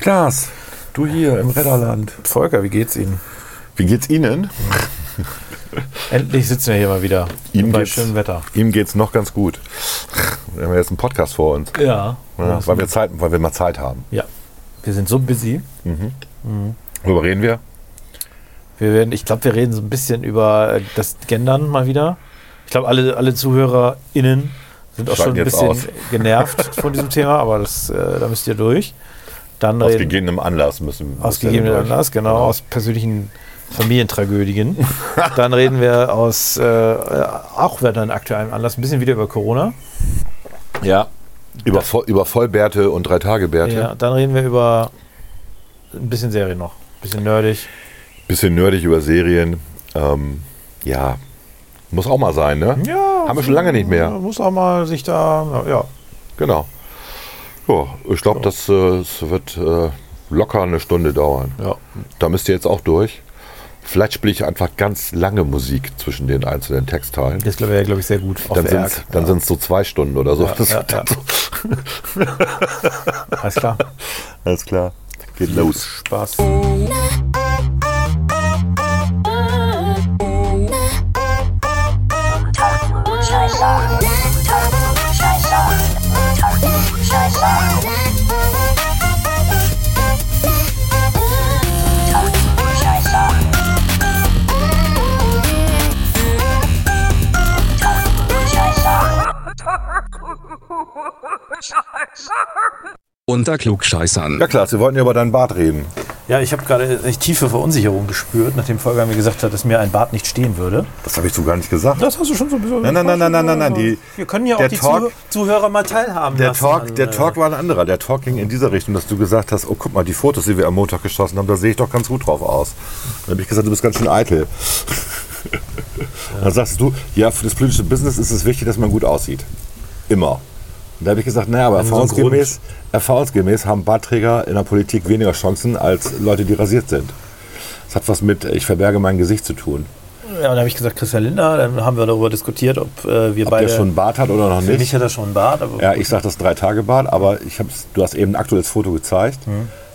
Klaas, du hier im Redderland. Volker, wie geht's Ihnen? Wie geht's Ihnen? Endlich sitzen wir hier mal wieder. Ihm bei geht's- schönem Wetter. Ihm geht's noch ganz gut. Wir haben jetzt einen Podcast vor uns. Ja. Ja, weil, wir Zeit, weil wir mal Zeit haben. ja. Wir sind so busy. Worüber reden wir? Wir werden, ich glaube, wir reden so ein bisschen über äh, das Gendern mal wieder. Ich glaube, alle, alle ZuhörerInnen sind auch Schalten schon ein bisschen aus. genervt von diesem Thema, aber das, äh, da müsst ihr durch. Dann Aus reden, gegebenem Anlass müssen aus wir gegebenen durch. Anlass, genau, aus persönlichen Familientragödien. Dann reden wir aus, äh, auch wieder einen aktuellen Anlass, ein bisschen wieder über Corona. Ja. Über, Voll, über Vollbärte und Drei-Tage-Bärte. Ja, dann reden wir über ein bisschen Serie noch. Ein bisschen nerdig. Bisschen nerdig über Serien. Ähm, ja. Muss auch mal sein, ne? Ja. Haben wir schon lange nicht mehr. Muss auch mal sich da, ja. Genau. Ja, ich glaube, das äh, es wird äh, locker eine Stunde dauern. ja. Da müsst ihr jetzt auch durch. Vielleicht spiele ich einfach ganz lange Musik zwischen den einzelnen Textteilen. Das glaube ich, glaube ich, sehr gut. Dann sind es sind's so zwei Stunden oder so. Ja, Das ja, ja. So. Alles klar. Alles klar. Geht los. Spaß. Unter Klugscheißern. Ja klar, Sie wollten ja über deinen Bart reden. Ja, ich habe gerade echt tiefe Verunsicherung gespürt, nachdem Volker mir gesagt hat, dass mir ein Bart nicht stehen würde. Das habe ich so gar nicht gesagt. Das hast du schon so ein bisschen. Nein, nein, nein, nein, nein, nein, nein, die- Wir können ja auch der die Talk- Zuh Zuhörer mal teilhaben Der lassen Talk, an, der äh, Talk war ein anderer. Der Talk ging in dieser Richtung, dass du gesagt hast, oh guck mal, die Fotos, die wir am Montag geschossen haben, da sehe ich doch ganz gut drauf aus. Dann habe ich gesagt, du bist ganz schön eitel. Dann sagst du, ja, für das politische Business ist es wichtig, dass man gut aussieht. Immer. Und da habe ich gesagt, naja, aber erfahrungsgemäß, erfahrungsgemäß haben Bartträger in der Politik weniger Chancen als Leute, die rasiert sind. Das hat was mit, ich verberge mein Gesicht zu tun. Ja, und dann habe ich gesagt, Christian Lindner, dann haben wir darüber diskutiert, ob äh, wir Ob beide. der schon einen Bart hat oder noch mich nicht. hat er schon einen Bart, aber Ja, ich sage das drei Tage Bart, aber ich hab's, du hast eben ein aktuelles Foto gezeigt.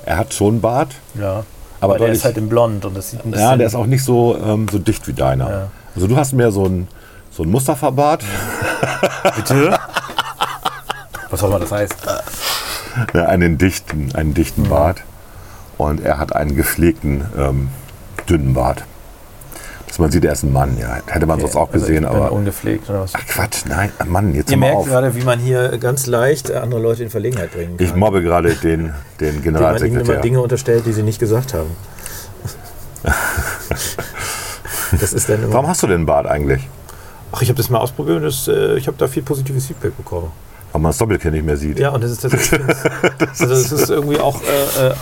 Er hat schon einen Bart, ja. aber Aber der ist halt in blond und das sieht ein bisschen. Ja, der ist auch nicht so, ähm, so dicht wie deiner. Ja. Also du hast mehr so ein, so ein Mustafa-Bart, Bitte? Was auch immer das heißt. ja, einen dichten, einen dichten Mhm. Bart. Und er hat einen gepflegten, ähm, dünnen Bart. Dass man sieht, er ist ein Mann. Ja, hätte man sonst auch Also gesehen, ich bin aber... ungepflegt oder was? Ach Quatsch, nein, Mann, jetzt Ihr mal merkt auf. gerade, wie man hier ganz leicht andere Leute in Verlegenheit bringen kann. Ich mobbe gerade den, den Indem man ihnen immer Generalsekretär. Dinge unterstellt, die sie nicht gesagt haben. das ist dann. Warum hast du den Bart eigentlich? Ach, ich habe das mal ausprobiert und das, äh, ich habe da viel positives Feedback bekommen. Weil man das Doppelkinn nicht mehr sieht. Ja, und das ist tatsächlich. also, es ist irgendwie auch. Äh, äh,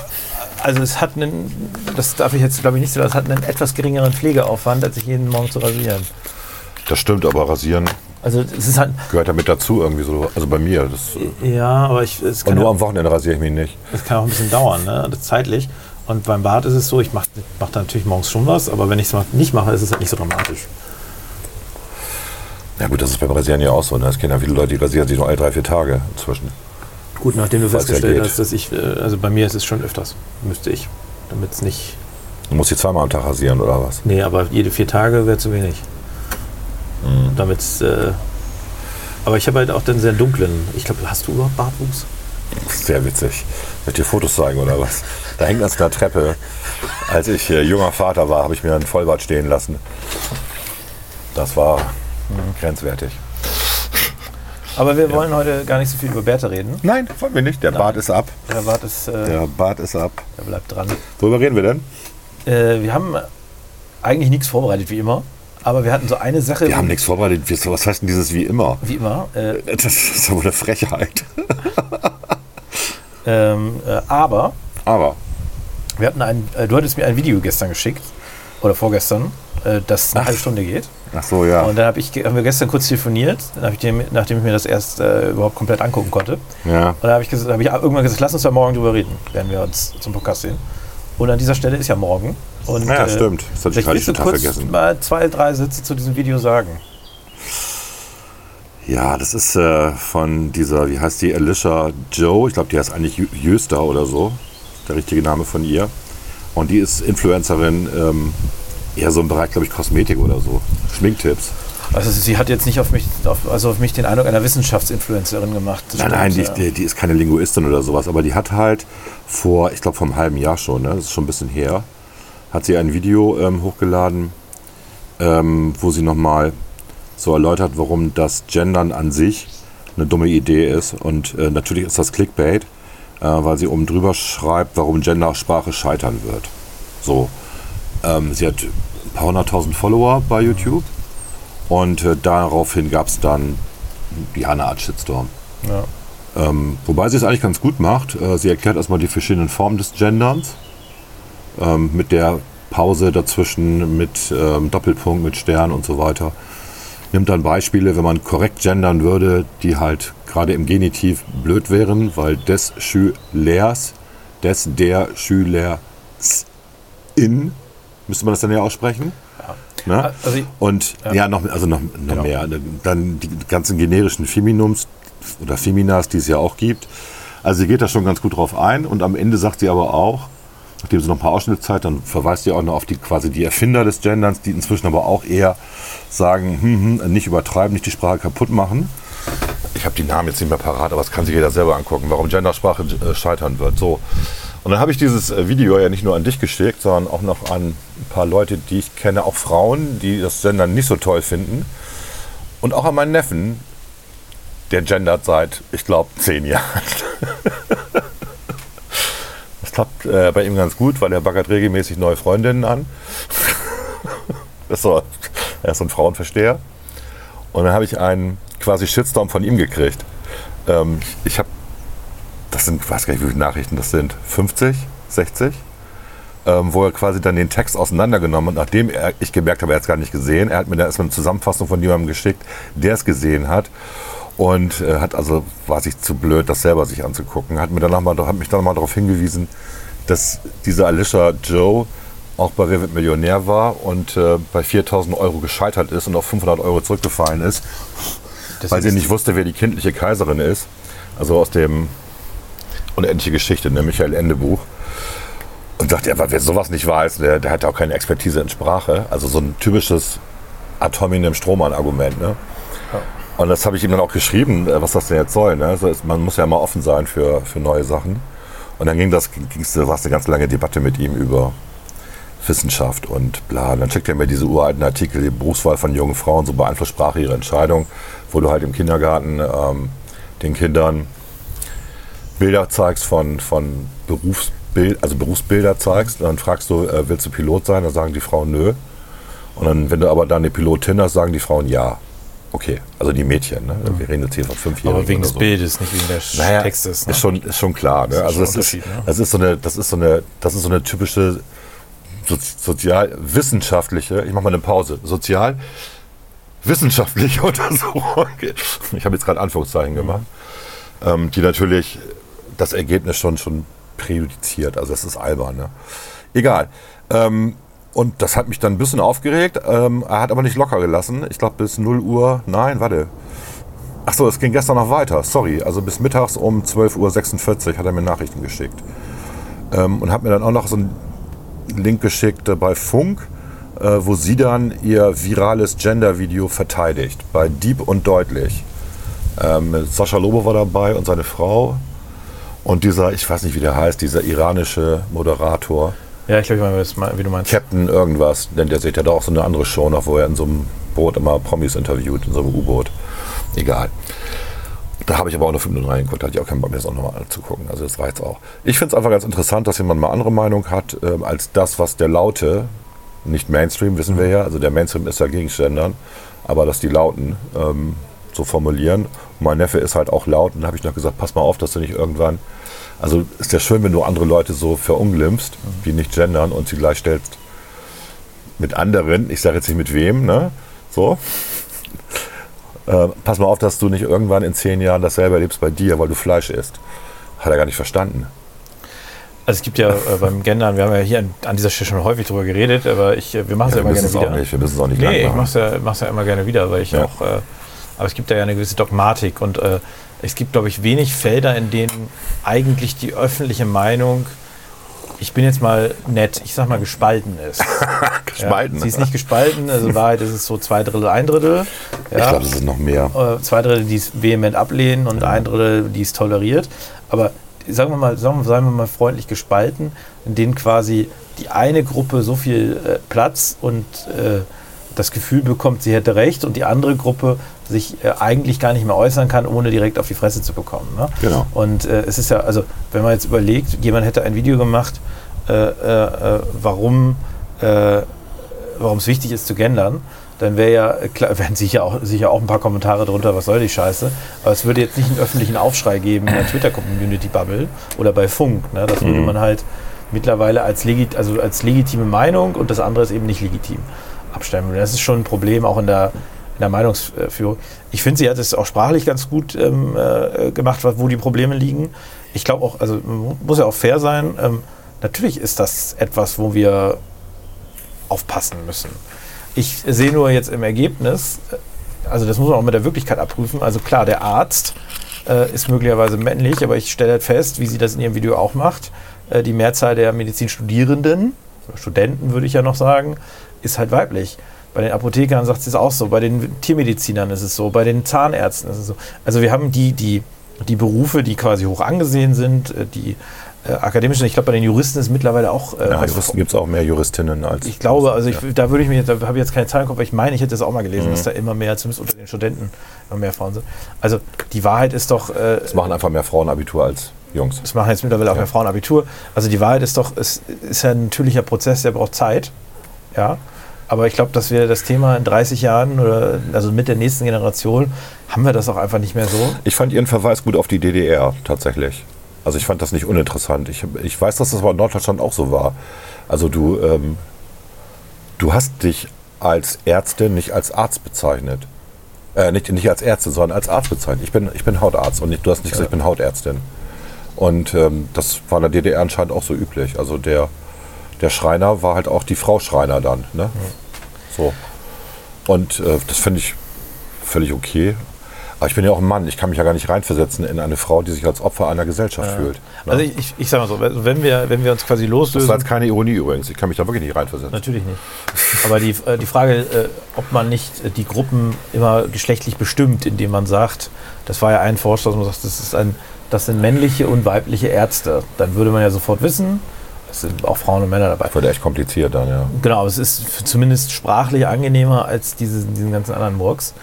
also, es hat einen. Das darf ich jetzt, glaube ich, nicht so. Es hat einen etwas geringeren Pflegeaufwand, als sich jeden Morgen zu rasieren. Das stimmt, aber rasieren Also, es ist halt. gehört damit dazu irgendwie so. Also bei mir. Das, Ja, aber ich, es, und kann nur ja, am Wochenende rasiere ich mich nicht. es kann auch ein bisschen dauern, ne? Das ist zeitlich. Und beim Bad ist es so, ich mache mach da natürlich morgens schon was, aber wenn ich es nicht mache, ist es halt nicht so dramatisch. Ja gut, das ist beim Rasieren ja auch so. Ne? Es kennen ja viele Leute, die rasieren sich nur alle drei, vier Tage inzwischen. Gut, nachdem du Weil's festgestellt hast, dass ich, äh, also bei mir ist es schon öfters, müsste ich, damit es nicht, Du musst sie zweimal am Tag rasieren oder was? nee, aber jede vier Tage wäre zu wenig. Mhm. Damit äh, aber ich habe halt auch den sehr dunklen, ich glaube, hast du überhaupt Bartwuchs? Sehr witzig. Soll ich dir Fotos zeigen oder was? Da hängt das in der Treppe. Als ich äh, junger Vater war, habe ich mir einen Vollbart stehen lassen. Das war Mhm. grenzwertig. Aber wir wollen heute gar nicht so viel über Bärte reden. Nein, wollen wir nicht. Der Bart ist ab. Der Bart ist, äh, Der Bart ist ab. der bleibt dran. Worüber reden wir denn? Äh, wir haben eigentlich nichts vorbereitet, wie immer. Aber wir hatten so eine Sache, Wir haben nichts vorbereitet. Was heißt denn dieses wie immer? wie immer. Äh, Das ist wohl eine Frechheit. ähm, äh, aber Aber wir hatten ein, äh, du hattest mir ein Video gestern geschickt oder vorgestern, äh, das eine halbe Stunde geht. Ach so, ja. Und dann hab ich, haben wir gestern kurz telefoniert, dann hab ich dem, nachdem ich mir das erst äh, überhaupt komplett angucken konnte. ja. Und dann habe ich, hab ich irgendwann gesagt, lass uns da morgen drüber reden, wenn wir uns zum Podcast sehen. Und an dieser Stelle ist ja morgen. Und, Ja, äh, stimmt. Das hatte ich gerade total kurz vergessen. mal zwei, drei Sätze zu diesem Video sagen. Ja, das ist äh, von dieser, wie heißt die, Alicia Joe. Ich glaube, die heißt eigentlich Jöster oder so. der richtige Name von ihr. Und die ist Influencerin, ähm, eher so im Bereich, glaube ich, Kosmetik oder so. Schminktipps. Also sie hat jetzt nicht auf mich, auf, also auf mich den Eindruck einer Wissenschaftsinfluencerin gemacht. Nein, nein, die, die, die, ist keine Linguistin oder sowas, aber die hat halt vor, ich glaube, vor einem halben Jahr schon, ne, das ist schon ein bisschen her, hat sie ein Video ähm, hochgeladen, ähm, wo sie nochmal so erläutert, warum das Gendern an sich eine dumme Idee ist. Und äh, natürlich ist das Clickbait, weil sie oben drüber schreibt, warum Gendersprache scheitern wird. So. Ähm, sie hat ein paar hunderttausend Follower bei YouTube und äh, daraufhin gab es dann ja, eine Art Shitstorm. Ja. Ähm, wobei sie es eigentlich ganz gut macht. Äh, sie erklärt erstmal die verschiedenen Formen des Genderns ähm, mit der Pause dazwischen, mit ähm, Doppelpunkt, mit Stern und so weiter. Nimmt dann Beispiele, wenn man korrekt gendern würde, die halt gerade im Genitiv blöd wären, weil des Schülers, des der Schülers in, müsste man das dann ja aussprechen? Ja. Ne? Also ich, und ja, ja noch, also noch, noch genau. mehr. Dann die ganzen generischen Feminums oder Feminas, die es ja auch gibt. Also sie geht da schon ganz gut drauf ein und am Ende sagt sie aber auch, nachdem sie noch ein paar Ausschnitte zeigt, dann verweist sie auch noch auf die quasi die Erfinder des Genderns, die inzwischen aber auch eher sagen, hm, hm, nicht übertreiben, nicht die Sprache kaputt machen. Ich habe die Namen jetzt nicht mehr parat, aber das kann sich jeder selber angucken, warum Gendersprache äh, scheitern wird. So. Und dann habe ich dieses äh, Video ja nicht nur an dich geschickt, sondern auch noch an ein paar Leute, die ich kenne, auch Frauen, die das Gendern nicht so toll finden. Und auch an meinen Neffen, der gendert seit, ich glaube, zehn Jahren. Das klappt äh, bei ihm ganz gut, weil er baggert regelmäßig neue Freundinnen an. so, er ist so ein Frauenversteher. Und dann habe ich einen quasi Shitstorm von ihm gekriegt. Ähm, ich habe, das sind, weiß gar nicht, wie viele Nachrichten das sind, 50, 60? Ähm, wo er quasi dann den Text auseinandergenommen hat, nachdem er, ich gemerkt habe, er hat es gar nicht gesehen. Er hat mir dann erstmal eine Zusammenfassung von jemandem geschickt, der es gesehen hat und äh, hat also, war sich zu blöd, das selber sich anzugucken. Hat, mir dann noch mal, hat mich dann mal darauf hingewiesen, dass dieser Alicia Joe auch bei Wer wird Millionär war und äh, bei 4000 Euro gescheitert ist und auf 500 Euro zurückgefallen ist, das weil sie nicht wusste, wer die kindliche Kaiserin ist. Also aus dem Unendliche Geschichte, ne, Michael Ende Buch. Und sagte, aber wer sowas nicht weiß, der, der hat auch keine Expertise in Sprache. Also so ein typisches Atominem Strohmann-Argument. Ne? Und das habe ich ihm dann auch geschrieben, äh, was das denn jetzt soll. Ne? Also man muss ja immer offen sein für, für neue Sachen. Und dann ging das, ging's, war es eine ganz lange Debatte mit ihm über Wissenschaft und bla. Dann schickt er mir diese uralten Artikel, die Berufswahl von jungen Frauen, so beeinflusst Sprache ihre Entscheidung, wo du halt im Kindergarten ähm, den Kindern Bilder zeigst von, von Berufsbild, also Berufsbilder zeigst. Und dann fragst du, äh, willst du Pilot sein? Dann sagen die Frauen nö. Und dann, wenn du aber dann eine Pilotin hast, sagen die Frauen ja. Okay, also die Mädchen, ne? wir reden jetzt hier von fünf Jahren. Aber wegen des so. Bildes, nicht wegen des naja, Textes. Ne? Ist, schon, ist schon klar. Ne? Also das ist, das ist so eine, das ist so eine, das ist so eine typische so, sozialwissenschaftliche, ich mache mal eine Pause, sozial wissenschaftliche Untersuchung. Ich habe jetzt gerade Anführungszeichen gemacht, ähm, die natürlich das Ergebnis schon schon präjudiziert. Also das ist albern. Ne? Egal. Ähm, und das hat mich dann ein bisschen aufgeregt. Ähm, er hat aber nicht locker gelassen. Ich glaube bis 0 Uhr. Nein, warte. Achso, es ging gestern noch weiter. Sorry. Also bis mittags um 12.46 Uhr hat er mir Nachrichten geschickt. Ähm, und hat mir dann auch noch so einen Link geschickt bei Funk, äh, wo sie dann ihr virales Gender-Video verteidigt. Bei Deep und Deutlich. Ähm, Sascha Lobo war dabei und seine Frau. Und dieser, ich weiß nicht, wie der heißt, dieser iranische Moderator. Ja, ich glaube, ich weiß, wie du meinst. Captain irgendwas, denn der sieht ja da auch so eine andere Show noch, wo er in so einem Boot immer Promis interviewt, in so einem U-Boot. Egal. Da habe ich aber auch nur fünf Minuten reingeguckt, da hatte ich auch keinen Bock mehr, das auch nochmal anzugucken. Also das reizt auch. Ich finde es einfach ganz interessant, dass jemand mal andere Meinung hat, äh, als das, was der Laute, nicht Mainstream, wissen wir ja, also der Mainstream ist ja gegen Gendern, aber dass die Lauten ähm, so formulieren. Mein Neffe ist halt auch laut und dann habe ich noch gesagt, pass mal auf, dass du nicht irgendwann also ist ja schön, wenn du andere Leute so verunglimpfst, die nicht gendern und sie gleichstellst mit anderen. Ich sage jetzt nicht mit wem, ne? So. Äh, pass mal auf, dass du nicht irgendwann in zehn Jahren dasselbe erlebst bei dir, weil du Fleisch isst. Hat er gar nicht verstanden. Also es gibt ja äh, beim Gendern, wir haben ja hier an, an, dieser Stelle schon häufig drüber geredet, aber ich, äh, wir machen es ja, ja, immer gerne wieder. Auch nicht, wir müssen es auch nicht Nee, ich mache es ja, ja immer gerne wieder, weil ich ja. auch, äh, aber es gibt da ja eine gewisse Dogmatik und äh, es gibt, glaube ich, wenig Felder, in denen eigentlich die öffentliche Meinung ich bin jetzt mal nett, ich sag mal gespalten ist. Gespalten. Ja, sie ist nicht gespalten, also Wahrheit ist es so zwei Drittel, ein Drittel. Ich glaube, das ist noch mehr. Äh, zwei Drittel, die es vehement ablehnen und ein Drittel, die es toleriert. Aber sagen wir mal, sagen wir, sagen wir mal freundlich gespalten, in denen quasi die eine Gruppe so viel äh, Platz und äh, das Gefühl bekommt, sie hätte recht und die andere Gruppe sich äh, eigentlich gar nicht mehr äußern kann, ohne direkt auf die Fresse zu bekommen. Ne? Genau. Und äh, es ist ja, also wenn man jetzt überlegt, jemand hätte ein Video gemacht, äh, äh, warum warum es wichtig ist zu gendern, dann wäre ja, klar, wären sicher auch, sicher auch ein paar Kommentare drunter, was soll die Scheiße. Aber es würde jetzt nicht einen öffentlichen Aufschrei geben in der Twitter-Community-Bubble oder bei Funk. Ne? Das würde Mhm. man halt mittlerweile als, legit, also als legitime Meinung und das andere ist eben nicht legitim abstellen. Und das ist schon ein Problem auch in der, in der Meinungsführung. Ich finde, sie hat es auch sprachlich ganz gut ähm, äh, gemacht, wo die Probleme liegen. Ich glaube auch, also muss ja auch fair sein. Ähm, natürlich ist das etwas, wo wir aufpassen müssen. Ich sehe nur jetzt im Ergebnis, äh, also das muss man auch mit der Wirklichkeit abprüfen. Also klar, der Arzt äh, ist möglicherweise männlich, aber ich stelle halt fest, wie sie das in ihrem Video auch macht, äh, die Mehrzahl der Medizinstudierenden, Studenten würde ich ja noch sagen, ist halt weiblich. Bei den Apothekern sagt sie es auch so, bei den Tiermedizinern ist es so, bei den Zahnärzten ist es so. Also wir haben die, die, die Berufe, die quasi hoch angesehen sind, äh, die äh, akademischen, ich glaube bei den Juristen ist mittlerweile auch äh, Ja, Juristen gibt es auch mehr Juristinnen als. ich glaube, also ich, Ja. da würde ich jetzt- da habe ich jetzt keine Zahlen im Kopf, aber ich meine, ich hätte es auch mal gelesen, Mhm. dass da immer mehr, zumindest unter den Studenten, immer mehr Frauen sind. Also die Wahrheit ist doch, äh, Es machen einfach mehr Frauen Abitur als Jungs. es machen jetzt mittlerweile auch Ja. mehr Frauen Abitur. Also die Wahrheit ist doch, es ist ja ein natürlicher Prozess, der braucht Zeit. Ja. Aber ich glaube, dass wir das Thema in 30 Jahren oder also mit der nächsten Generation haben wir das auch einfach nicht mehr so. Ich fand Ihren Verweis gut auf die DDR tatsächlich. Also ich fand das nicht uninteressant. Ich, ich weiß, dass das aber in Norddeutschland auch so war. Also du, ähm, du hast dich als Ärztin nicht als Arzt bezeichnet. Äh, nicht, nicht als Ärztin, sondern als Arzt bezeichnet. Ich bin, ich bin Hautarzt und nicht, du hast nicht gesagt, ich bin Hautärztin. Und ähm, das war in der DDR anscheinend auch so üblich. Also der, der Schreiner war halt auch die Frau Schreiner dann. Ne? So. Und äh, das finde ich völlig okay. Aber ich bin ja auch ein Mann. Ich kann mich ja gar nicht reinversetzen in eine Frau, die sich als Opfer einer Gesellschaft fühlt. Ne? Also ich, ich, sage mal so, wenn wir, wenn wir uns quasi das loslösen. war jetzt keine Ironie übrigens. Ich kann mich da wirklich nicht reinversetzen. Natürlich nicht. Aber die, äh, die Frage, äh, ob man nicht äh, die Gruppen immer geschlechtlich bestimmt, indem man sagt, das war ja ein Vorschlag, dass man sagt, das, ist ein, das sind männliche und weibliche Ärzte. Dann würde man ja sofort wissen, es sind auch Frauen und Männer dabei. Das wird echt kompliziert dann, ja. Genau, es ist zumindest sprachlich angenehmer als diese, diesen ganzen anderen Murks.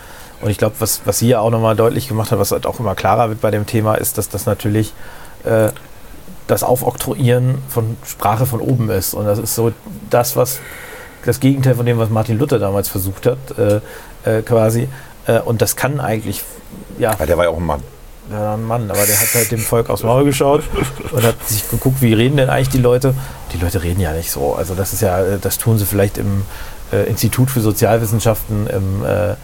Und ich glaube, was, was sie ja auch nochmal deutlich gemacht hat, was halt auch immer klarer wird bei dem Thema, ist, dass das natürlich äh, das Aufoktroyieren von Sprache von oben ist. Und das ist so das, was das Gegenteil von dem, was Martin Luther damals versucht hat, äh, äh, quasi. Äh, und das kann eigentlich, ja, Weil der war ja auch ein Mann. Ja, ein Mann, aber der hat halt dem Volk aufs Maul geschaut und hat sich geguckt, wie reden denn eigentlich die Leute. Die Leute reden ja nicht so. Also das ist ja, das tun sie vielleicht im äh, Institut für Sozialwissenschaften im äh,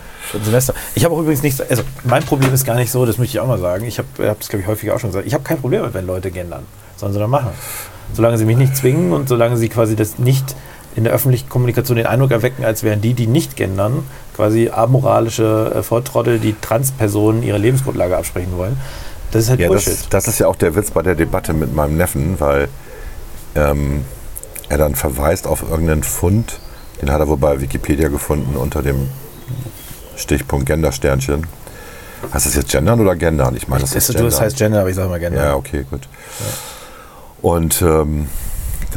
Semester. Ich habe auch übrigens nichts, also mein Problem ist gar nicht so, das möchte ich auch mal sagen. Ich habe hab das, glaube ich, häufiger auch schon gesagt. Ich habe kein Problem damit, wenn Leute gendern. Sollen sie dann machen. Solange sie mich nicht zwingen und solange sie quasi das nicht in der öffentlichen Kommunikation den Eindruck erwecken, als wären die, die nicht gendern, quasi amoralische äh, Volltrottel, die Transpersonen ihre Lebensgrundlage absprechen wollen. Das ist halt Ja, Bullshit. das, das ist ja auch der Witz bei der Debatte mit meinem Neffen, weil ähm, er dann verweist auf irgendeinen Fund, den hat er wohl bei Wikipedia gefunden unter dem Stichpunkt Gendersternchen. Heißt das jetzt gendern oder gendern? Ich meine, das Das, ist das gendern. heißt Gender, aber ich sage mal Gender. Ja, okay, gut. Und ähm,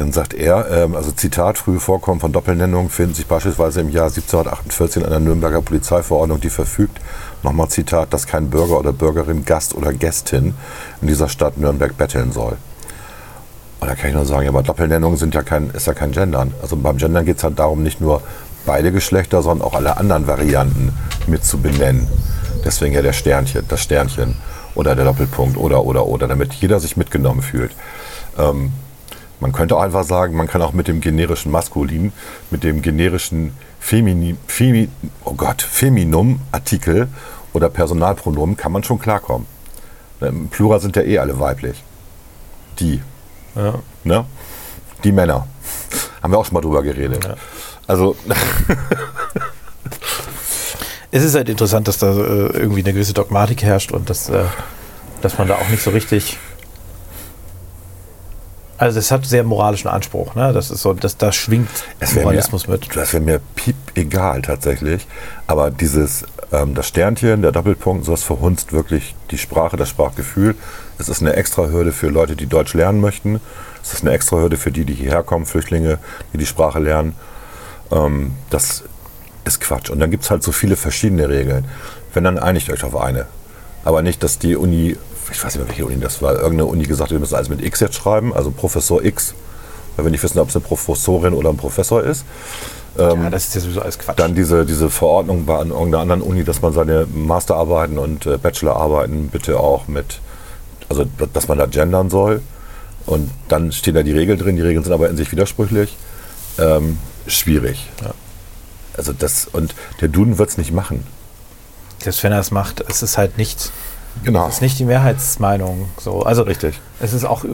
dann sagt er, ähm, also Zitat, frühe Vorkommen von Doppelnennungen finden sich beispielsweise im Jahr 1748 in der Nürnberger Polizeiverordnung, die verfügt, nochmal Zitat, dass kein Bürger oder Bürgerin, Gast oder Gästin in dieser Stadt Nürnberg betteln soll. Und da kann ich nur sagen, ja, aber Doppelnennungen sind ja kein, ist ja kein Gendern. Also beim Gendern geht es halt darum, nicht nur beide Geschlechter, sondern auch alle anderen Varianten mit zu benennen. Deswegen ja der Sternchen, das Sternchen oder der Doppelpunkt oder, oder, oder, damit jeder sich mitgenommen fühlt. Ähm, man könnte auch einfach sagen, man kann auch mit dem generischen Maskulin, mit dem generischen Femini, Femi, oh Gott, Feminum-Artikel oder Personalpronomen kann man schon klarkommen. Im Plural sind ja eh alle weiblich. Die, Ja. ne? Die Männer. Haben wir auch schon mal drüber geredet. Ja. Also, Es ist halt interessant, dass da äh, irgendwie eine gewisse Dogmatik herrscht und dass, äh, dass man da auch nicht so richtig Also das hat sehr moralischen Anspruch, ne? Das ist so, das, das schwingt Es Moralismus mir, mit. Das wäre mir piep egal tatsächlich. Aber dieses, ähm, das Sternchen, der Doppelpunkt, sowas verhunzt wirklich die Sprache, das Sprachgefühl. Es ist eine extra Hürde für Leute, die Deutsch lernen möchten. Es ist eine extra Hürde für die, die hierher kommen, Flüchtlinge, die die Sprache lernen. Ähm, das ist Quatsch. Und dann gibt es halt so viele verschiedene Regeln. Wenn, dann einigt euch auf eine. Aber nicht, dass die Uni, ich weiß nicht mehr, welche Uni das war, irgendeine Uni gesagt hat, wir müssen alles mit X jetzt schreiben, also Professor X. Weil wir nicht wissen, ob es eine Professorin oder ein Professor ist. ja, das ist ja sowieso alles Quatsch. Dann diese, diese Verordnung bei an irgendeiner anderen Uni, dass man seine Masterarbeiten und äh, Bachelorarbeiten bitte auch mit, also da- dass man da gendern soll. Und dann stehen da die Regeln drin, die Regeln sind aber in sich widersprüchlich. Ähm, schwierig. Ja. Also das, und der Duden wird es nicht machen. Selbst wenn er es macht, es ist halt nicht, Genau. es ist nicht die Mehrheitsmeinung. So. Also Richtig. es ist auch, äh,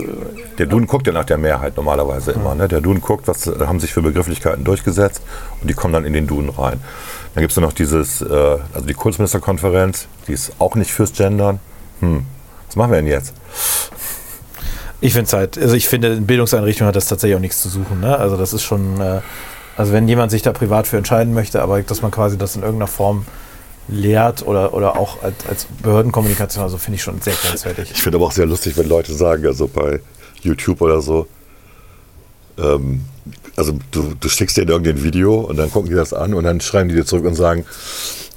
Der Duden guckt ja nach der Mehrheit normalerweise immer. Ne? Der Duden guckt, was haben sich für Begrifflichkeiten durchgesetzt und die kommen dann in den Duden rein. Dann gibt es noch dieses, äh, also die Kultusministerkonferenz, die ist auch nicht fürs Gendern. Hm, was machen wir denn jetzt? ich finde halt, also ich finde, in Bildungseinrichtungen hat das tatsächlich auch nichts zu suchen. Ne? Also das ist schon, äh, also wenn jemand sich da privat für entscheiden möchte, aber dass man quasi das in irgendeiner Form lehrt oder, oder auch als, als Behördenkommunikation, also finde ich schon sehr grenzwertig. Ich finde aber auch sehr lustig, wenn Leute sagen, also bei YouTube oder so, ähm, also du, du schickst denen irgendein Video und dann gucken die das an und dann schreiben die dir zurück und sagen,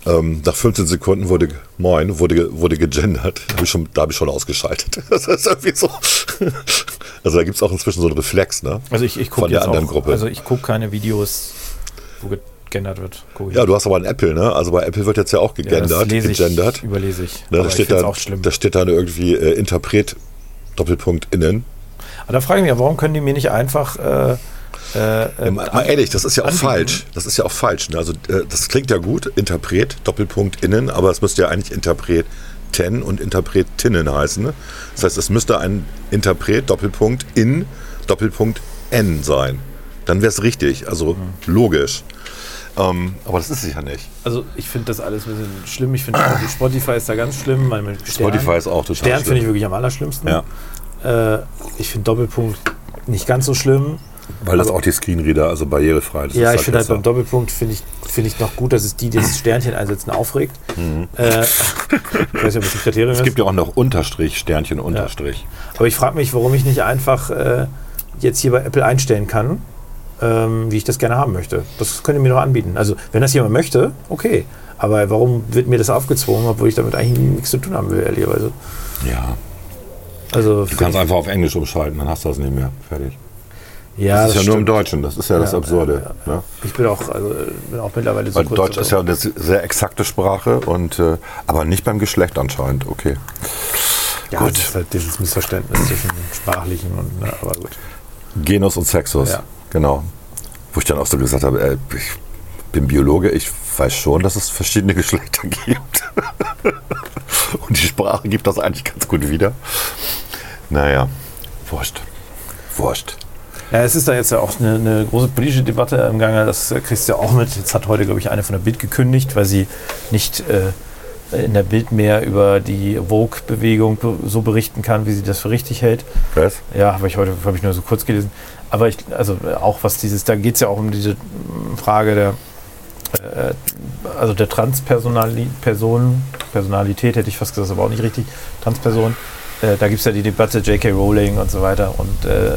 ähm, nach 15 Sekunden wurde, moin, wurde, wurde gegendert. Hab ich schon, da habe ich schon ausgeschaltet. Das ist irgendwie so. Also da gibt es auch inzwischen so einen Reflex, ne? Also ich, ich gucke Von der jetzt anderen auch, Gruppe. also ich gucke keine Videos, wo gegendert wird. Ich Ja, du hast aber ein Apple, ne? Also bei Apple wird jetzt ja auch Ja, gegendert, das lese ich, gegendert. überlese ich. Ne, da, steht dann, auch schlimm. da steht dann irgendwie äh, Interpret Doppelpunkt innen. Aber da frage ich mich, warum können die mir nicht einfach äh, äh, äh, mal, mal ehrlich, das ist ja auch anbieten. falsch. Das ist ja auch falsch. Ne? Also äh, das klingt ja gut, Interpret, Doppelpunkt innen, aber es müsste ja eigentlich Interpreten und Interpretinnen heißen. Ne? Das heißt, es müsste ein Interpret, Doppelpunkt in, Doppelpunkt n sein. Dann wäre es richtig, also Mhm. logisch. Ähm, aber das ist es ja nicht. Also ich finde das alles ein bisschen schlimm. Ich finde also Spotify ist da ganz schlimm. Stern, Spotify ist auch total Stern finde schlimm. ich wirklich am allerschlimmsten. Ja. Äh, ich finde Doppelpunkt nicht ganz so schlimm. Weil das auch die Screenreader, also barrierefrei das ja, ich finde halt besser. beim Doppelpunkt finde ich, find ich noch gut, dass es die, die das Sternchen einsetzen, aufregt. Äh, ich weiß nicht, ob das Kriterium Mhm. Es ist. gibt ja auch noch Unterstrich, Sternchen, Unterstrich. Aber ich frage mich, warum ich nicht einfach äh, jetzt hier bei Apple einstellen kann, ähm, wie ich das gerne haben möchte. Das könnt ihr mir doch anbieten. Also, wenn das jemand möchte, okay. Aber warum wird mir das aufgezwungen, obwohl ich damit eigentlich nichts zu tun haben will, ehrlicherweise? Ja. Also, Du kannst einfach auf Englisch umschalten, dann hast du das nicht mehr. Fertig. ja, das ist ja nur im stimmt. Deutschen, das ist ja, das Ja, Absurde. Ne? Ich bin auch, also, bin auch mittlerweile so Weil kurz Deutsch ist ja eine sehr exakte Sprache, und, äh, aber nicht beim Geschlecht anscheinend. Okay. Ja, Gut. das ist halt dieses Missverständnis zwischen sprachlichen und, ne, aber gut. Genus und Sexus. Ja. Genau. Wo ich dann auch so gesagt habe, äh, ich bin Biologe, ich weiß schon, dass es verschiedene Geschlechter gibt. und die Sprache gibt das eigentlich ganz gut wieder. Naja, wurscht. Wurscht. Ja, es ist da jetzt ja auch eine, eine große politische Debatte im Gange, das äh, kriegst du ja auch mit. Jetzt hat heute, glaube ich, eine von der Bild gekündigt, weil sie nicht äh, in der Bild mehr über die Vogue-Bewegung be so berichten kann, wie sie das für richtig hält. Was? Ja, habe ich heute habe ich nur so kurz gelesen. Aber ich, also auch was dieses, da geht es ja auch um diese Frage der, äh, also der Transpersonalität, Personalität hätte ich fast gesagt, aber auch nicht richtig, Transperson. Äh, da gibt es ja die Debatte J.K. Rowling und so weiter. Und äh,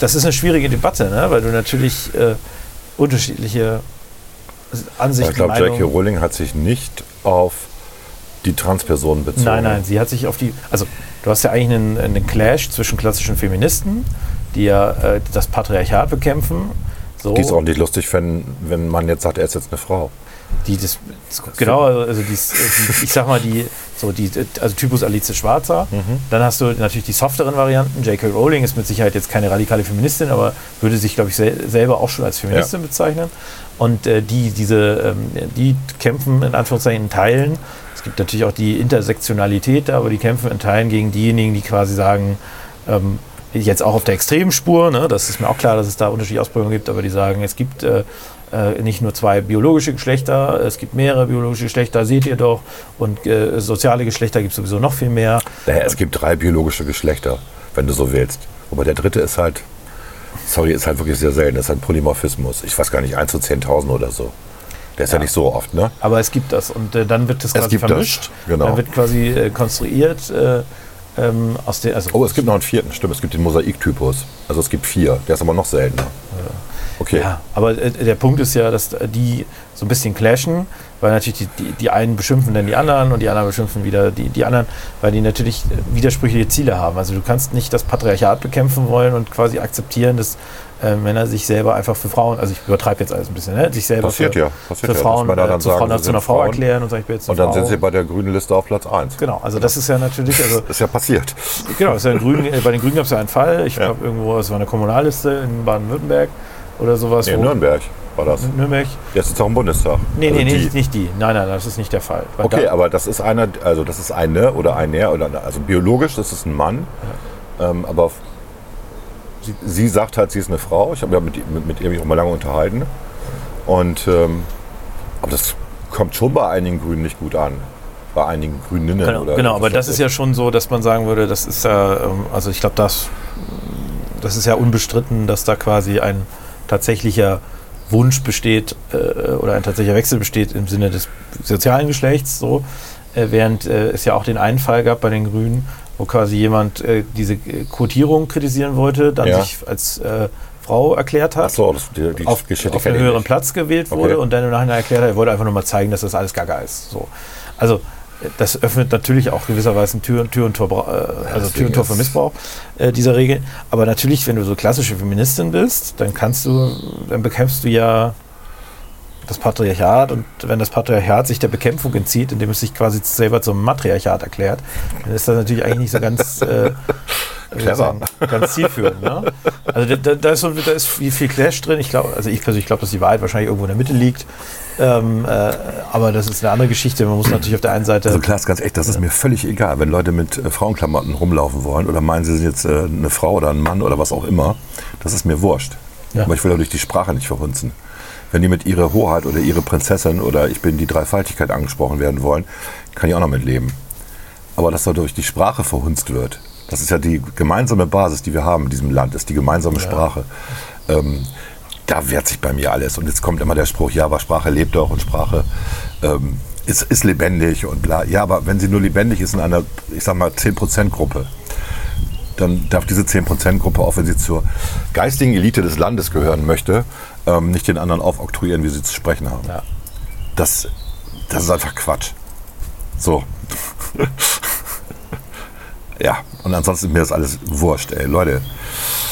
das ist eine schwierige Debatte, ne? weil du natürlich äh, unterschiedliche Ansichten Ich glaube, J.K. Rowling hat sich nicht auf die Transpersonen bezogen. Nein, nein, sie hat sich auf die. Also, du hast ja eigentlich einen, einen Clash zwischen klassischen Feministen, die ja äh, das Patriarchat bekämpfen. So, Die ist auch nicht lustig, wenn, wenn man jetzt sagt, er ist jetzt eine Frau. die das, genau, also die, die, ich sag mal, die, so die, also Typus Alice Schwarzer. Dann hast du natürlich die softeren Varianten. J.K. Rowling ist mit Sicherheit jetzt keine radikale Feministin, aber würde sich, glaube ich, sel selber auch schon als Feministin bezeichnen. Und äh, die, diese, ähm, die kämpfen in Anführungszeichen in Teilen. Es gibt natürlich auch die Intersektionalität da, aber die kämpfen in Teilen gegen diejenigen, die quasi sagen, ähm, jetzt auch auf der extremen Spur, ne? das ist mir auch klar, dass es da unterschiedliche Ausprägungen gibt, aber die sagen, es gibt äh, äh, nicht nur zwei biologische Geschlechter, es gibt mehrere biologische Geschlechter, seht ihr doch, und äh, soziale Geschlechter gibt es sowieso noch viel mehr. Naja, es gibt drei biologische Geschlechter, wenn du so willst. Aber der dritte ist halt, sorry, ist halt wirklich sehr selten. Das ist ein Polymorphismus. Ich weiß gar nicht, 1 zu 10.000 oder so. Der ist ja. Ja. nicht so oft, ne? Aber es gibt das und äh, dann wird das Es quasi gibt das, vermischt. genau. Dann wird quasi äh, konstruiert äh, ähm, aus den. Also Oh, es gibt noch einen vierten, stimmt. Es gibt den Mosaiktypus. Also es gibt vier. Der ist aber noch seltener. Okay. Ja, aber äh, der Punkt ist ja, dass äh, die so ein bisschen clashen, weil natürlich die, die, die einen beschimpfen dann die anderen und die anderen beschimpfen wieder die, die anderen, weil die natürlich äh, widersprüchliche Ziele haben. Also du kannst nicht das Patriarchat bekämpfen wollen und quasi akzeptieren, dass äh, Männer sich selber einfach für Frauen, also ich übertreibe jetzt alles ein bisschen, ne? sich selber Passiert für, ja. Passiert für ja, Frauen, dass Männer äh, dann zu, sagen, Frauen, zu einer Frau Frauen. erklären und sagen, ich bin jetzt eine Und dann Frau. sind sie bei der grünen Liste auf Platz 1. Genau, also das ist ja natürlich, also Ist ja passiert. Genau, ist ja Grün, äh, bei den Grünen gab es ja einen Fall. Ich Ja. glaube, irgendwo, es war eine Kommunalliste in Baden-Württemberg oder sowas. Nee, in Nürnberg war das. Nürnberg? Jetzt ist auch im Bundestag. Nee, Also nee, die. nicht, nicht die. Nein, nein, das ist nicht der Fall. Weil Okay, aber das ist einer, also das ist eine oder ein er oder eine- also biologisch, das ist ein Mann. Ähm, aber sie, sie sagt halt, sie ist eine Frau. Ich habe ja mit, mit, mit ihr mich auch mal lange unterhalten. Und ähm, aber das kommt schon bei einigen Grünen nicht gut an. Bei einigen Grüninnen. genau, oder genau, aber das ist ja schon so, dass man sagen würde, das ist ja, ähm, also ich glaube, das, das ist ja unbestritten, dass da quasi ein tatsächlicher Wunsch besteht äh, oder ein tatsächlicher Wechsel besteht im Sinne des sozialen Geschlechts, so, äh, während äh, es ja auch den einen Fall gab bei den Grünen, wo quasi jemand äh, diese äh, Quotierung kritisieren wollte, dann Ja. sich als äh, Frau erklärt hat. So, das, die, die auf, Geschichte auf einen höheren nicht. Platz gewählt wurde Okay. und dann im Nachhinein erklärt hat, er wollte einfach nur mal zeigen, dass das alles Gaga ist. So. Also äh, das öffnet natürlich auch gewisserweise Tür, Tür und Tor, äh, also Tür und Tor für Missbrauch äh, dieser Regel. Aber natürlich, wenn du so klassische Feministin bist, dann kannst du, dann bekämpfst du ja das Patriarchat und wenn das Patriarchat sich der Bekämpfung entzieht, indem es sich quasi selber zum Matriarchat erklärt, dann ist das natürlich eigentlich nicht so ganz, äh, sagen, ganz zielführend. Ne? Also da, da, ist so, da ist viel, viel Clash drin. Ich glaube, also ich persönlich glaube, dass die Wahrheit wahrscheinlich irgendwo in der Mitte liegt. Ähm, äh, aber das ist eine andere Geschichte. Man muss natürlich auf der einen Seite Also Klaas, ganz echt, das ist mir völlig egal, wenn Leute mit äh, Frauenklamotten rumlaufen wollen oder meinen, sie sind jetzt äh, eine Frau oder ein Mann oder was auch immer. Das ist mir wurscht. Ja. Aber ich will dadurch die Sprache nicht verhunzen. Wenn die mit ihrer Hoheit oder ihre Prinzessin oder ich bin die Dreifaltigkeit angesprochen werden wollen, kann ich auch noch mit leben. Aber dass dadurch die Sprache verhunzt wird, das ist ja die gemeinsame Basis, die wir haben in diesem Land, ist die gemeinsame Sprache. Ähm, da wehrt sich bei mir alles. Und jetzt kommt immer der Spruch, ja, aber Sprache lebt doch und Sprache ähm, ist, ist lebendig und bla. Ja, aber wenn sie nur lebendig ist in einer, ich sag mal, 10%-Gruppe, dann darf diese 10%-Gruppe, auch wenn sie zur geistigen Elite des Landes gehören möchte, ähm, nicht den anderen aufoktroyieren, wie sie zu sprechen haben. Ja. Das, das ist einfach Quatsch. So. ja, und ansonsten ist mir das alles wurscht, ey. Leute,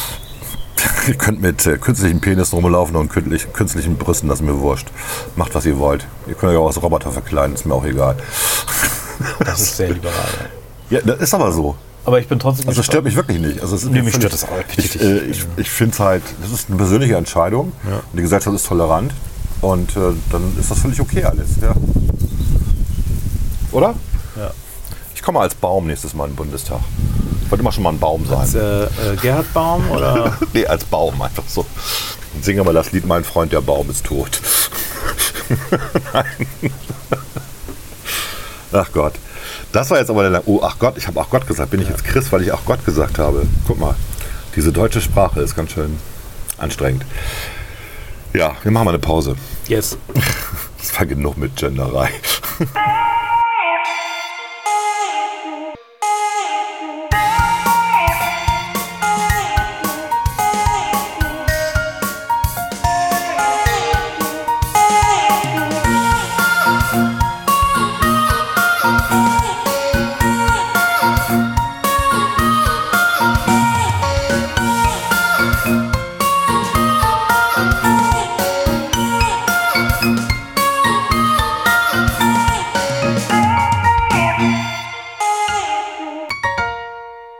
ihr könnt mit äh, künstlichen Penissen rumlaufen und künstlich, künstlichen Brüsten, das ist mir wurscht. Macht, was ihr wollt. Ihr könnt euch auch als Roboter verkleiden, ist mir auch egal. das ist sehr liberal. Ja, das ist aber so. Aber ich bin trotzdem Also stört mich wirklich nicht. Also es Nee, mich stört das auch. Ich, äh, ich, ich finde es halt, das ist eine persönliche Entscheidung. Und die Gesellschaft ist tolerant. Und äh, dann ist das völlig okay alles. Ja. Oder? Ja. Ich komme als Baum nächstes Mal in den Bundestag. Ich wollte immer schon mal ein Baum sein. äh, äh, Gerhard Baum oder nee, als Baum einfach so. Und singe mal das Lied Mein Freund, der Baum ist tot. Nein. Ach Gott. Das war jetzt aber der lang. Oh, ach Gott, ich habe ach Gott gesagt. Bin ich jetzt Chris, weil ich ach Gott gesagt habe? Guck mal, diese deutsche Sprache ist ganz schön anstrengend. Ja, wir machen mal eine Pause. Yes. Das war genug mit Genderei.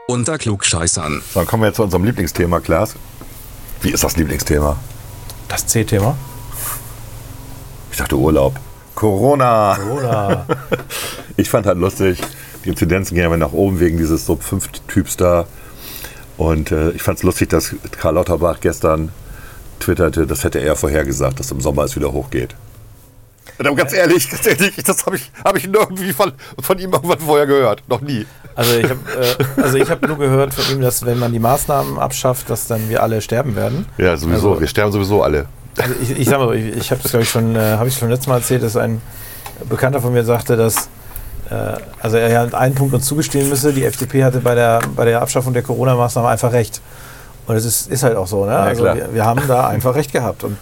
Unter Klugscheißern. So, dann kommen wir jetzt zu unserem Lieblingsthema, Klaas. Wie ist das Lieblingsthema? Das C-Thema. Ich dachte Urlaub. Corona. Oder Ich fand halt lustig, die Inzidenzen gehen ja nach oben wegen dieses Sub-5-Typs da. Und äh, ich fand es lustig, dass Karl Lauterbach gestern twitterte, das hätte er vorhergesagt, dass im Sommer es wieder hochgeht. Aber ganz ehrlich, ganz ehrlich, das habe ich, hab ich irgendwie von, von ihm irgendwann vorher gehört. Noch nie. Also ich habe äh, also ich hab nur gehört von ihm, dass wenn man die Maßnahmen abschafft, dass dann wir alle sterben werden. Ja, sowieso. Also- wir sterben sowieso alle. Also ich, ich sag mal, ich, ich habe das glaube ich schon, äh, habe ich schon letztes Mal erzählt, dass ein Bekannter von mir sagte, dass äh, also er ja einen Punkt uns zugestehen müsse, die FDP hatte bei der, bei der Abschaffung der Corona-Maßnahmen einfach recht. Und es ist, ist halt auch so, ne? also klar. wir, wir haben da einfach recht gehabt. Und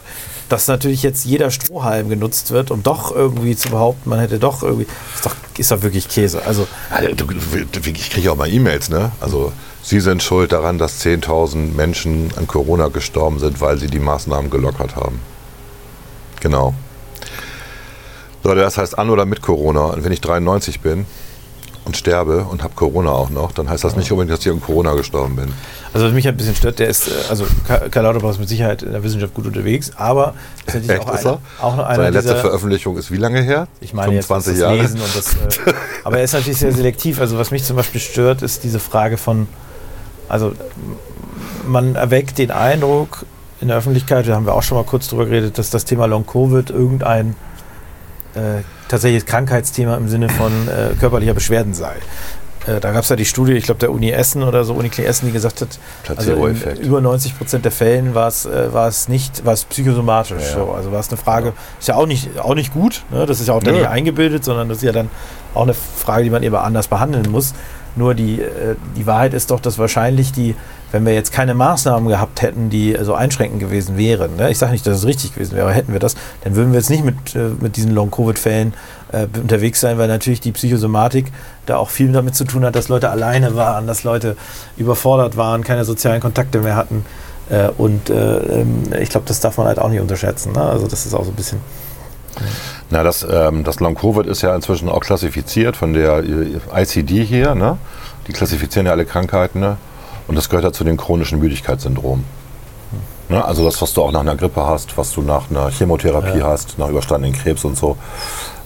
dass natürlich jetzt jeder Strohhalm genutzt wird, um doch irgendwie zu behaupten, man hätte doch irgendwie, ist doch, ist doch wirklich Käse. Also ich kriege auch mal E-Mails, ne? Also, Sie sind schuld daran, dass 10.000 Menschen an Corona gestorben sind, weil Sie die Maßnahmen gelockert haben. Genau. Leute, das heißt an oder mit Corona. Und wenn ich 93 bin und sterbe und habe Corona auch noch, dann heißt das nicht unbedingt, dass ich an Corona gestorben bin. Also was mich halt ein bisschen stört, der ist, äh, also Karl Lauterbach ist mit Sicherheit in der Wissenschaft gut unterwegs, aber ist natürlich Echt, auch, ist einer, er? auch noch einer Seine letzte Veröffentlichung ist wie lange her? ich meine jetzt das 25 Jahre. Lesen und das, äh, aber er ist natürlich sehr selektiv. Also was mich zum Beispiel stört, ist diese Frage von, also man erweckt den Eindruck in der Öffentlichkeit, da haben wir auch schon mal kurz drüber geredet, dass das Thema Long Covid irgendein äh, tatsächliches Krankheitsthema im Sinne von äh, körperlicher Beschwerden sei. Äh, da gab es ja die Studie, ich glaube der Uni Essen oder so, Uniklinik Essen, die gesagt hat, also über 90 Prozent der Fällen war es, äh, nicht, war es psychosomatisch. Ja, ja. So. Also war es eine Frage, ist ja auch nicht, auch nicht gut, ne? das ist ja auch dann Nö. nicht eingebildet, sondern das ist ja dann auch eine Frage, die man eben anders behandeln muss. Nur die, äh, die Wahrheit ist doch, dass wahrscheinlich die, wenn wir jetzt keine Maßnahmen gehabt hätten, die so einschränkend gewesen wären, ne? ich sage nicht, dass es richtig gewesen wäre, aber hätten wir das, dann würden wir jetzt nicht mit, äh, mit diesen Long-Covid-Fällen äh, unterwegs sein, weil natürlich die Psychosomatik da auch viel damit zu tun hat, dass Leute alleine waren, dass Leute überfordert waren, keine sozialen Kontakte mehr hatten. Äh, und äh, ähm, ich glaube, das darf man halt auch nicht unterschätzen. Ne? Also das ist auch so ein bisschen. Na, das, ähm, das Long-Covid ist ja inzwischen auch klassifiziert von der äh, ICD hier. Ne? Die klassifizieren ja alle Krankheiten. Ne? Und das gehört ja zu den chronischen Müdigkeitssyndromen. Ne? Also das, was du auch nach einer Grippe hast, was du nach einer Chemotherapie Ja. hast, nach überstandenen Krebs und so.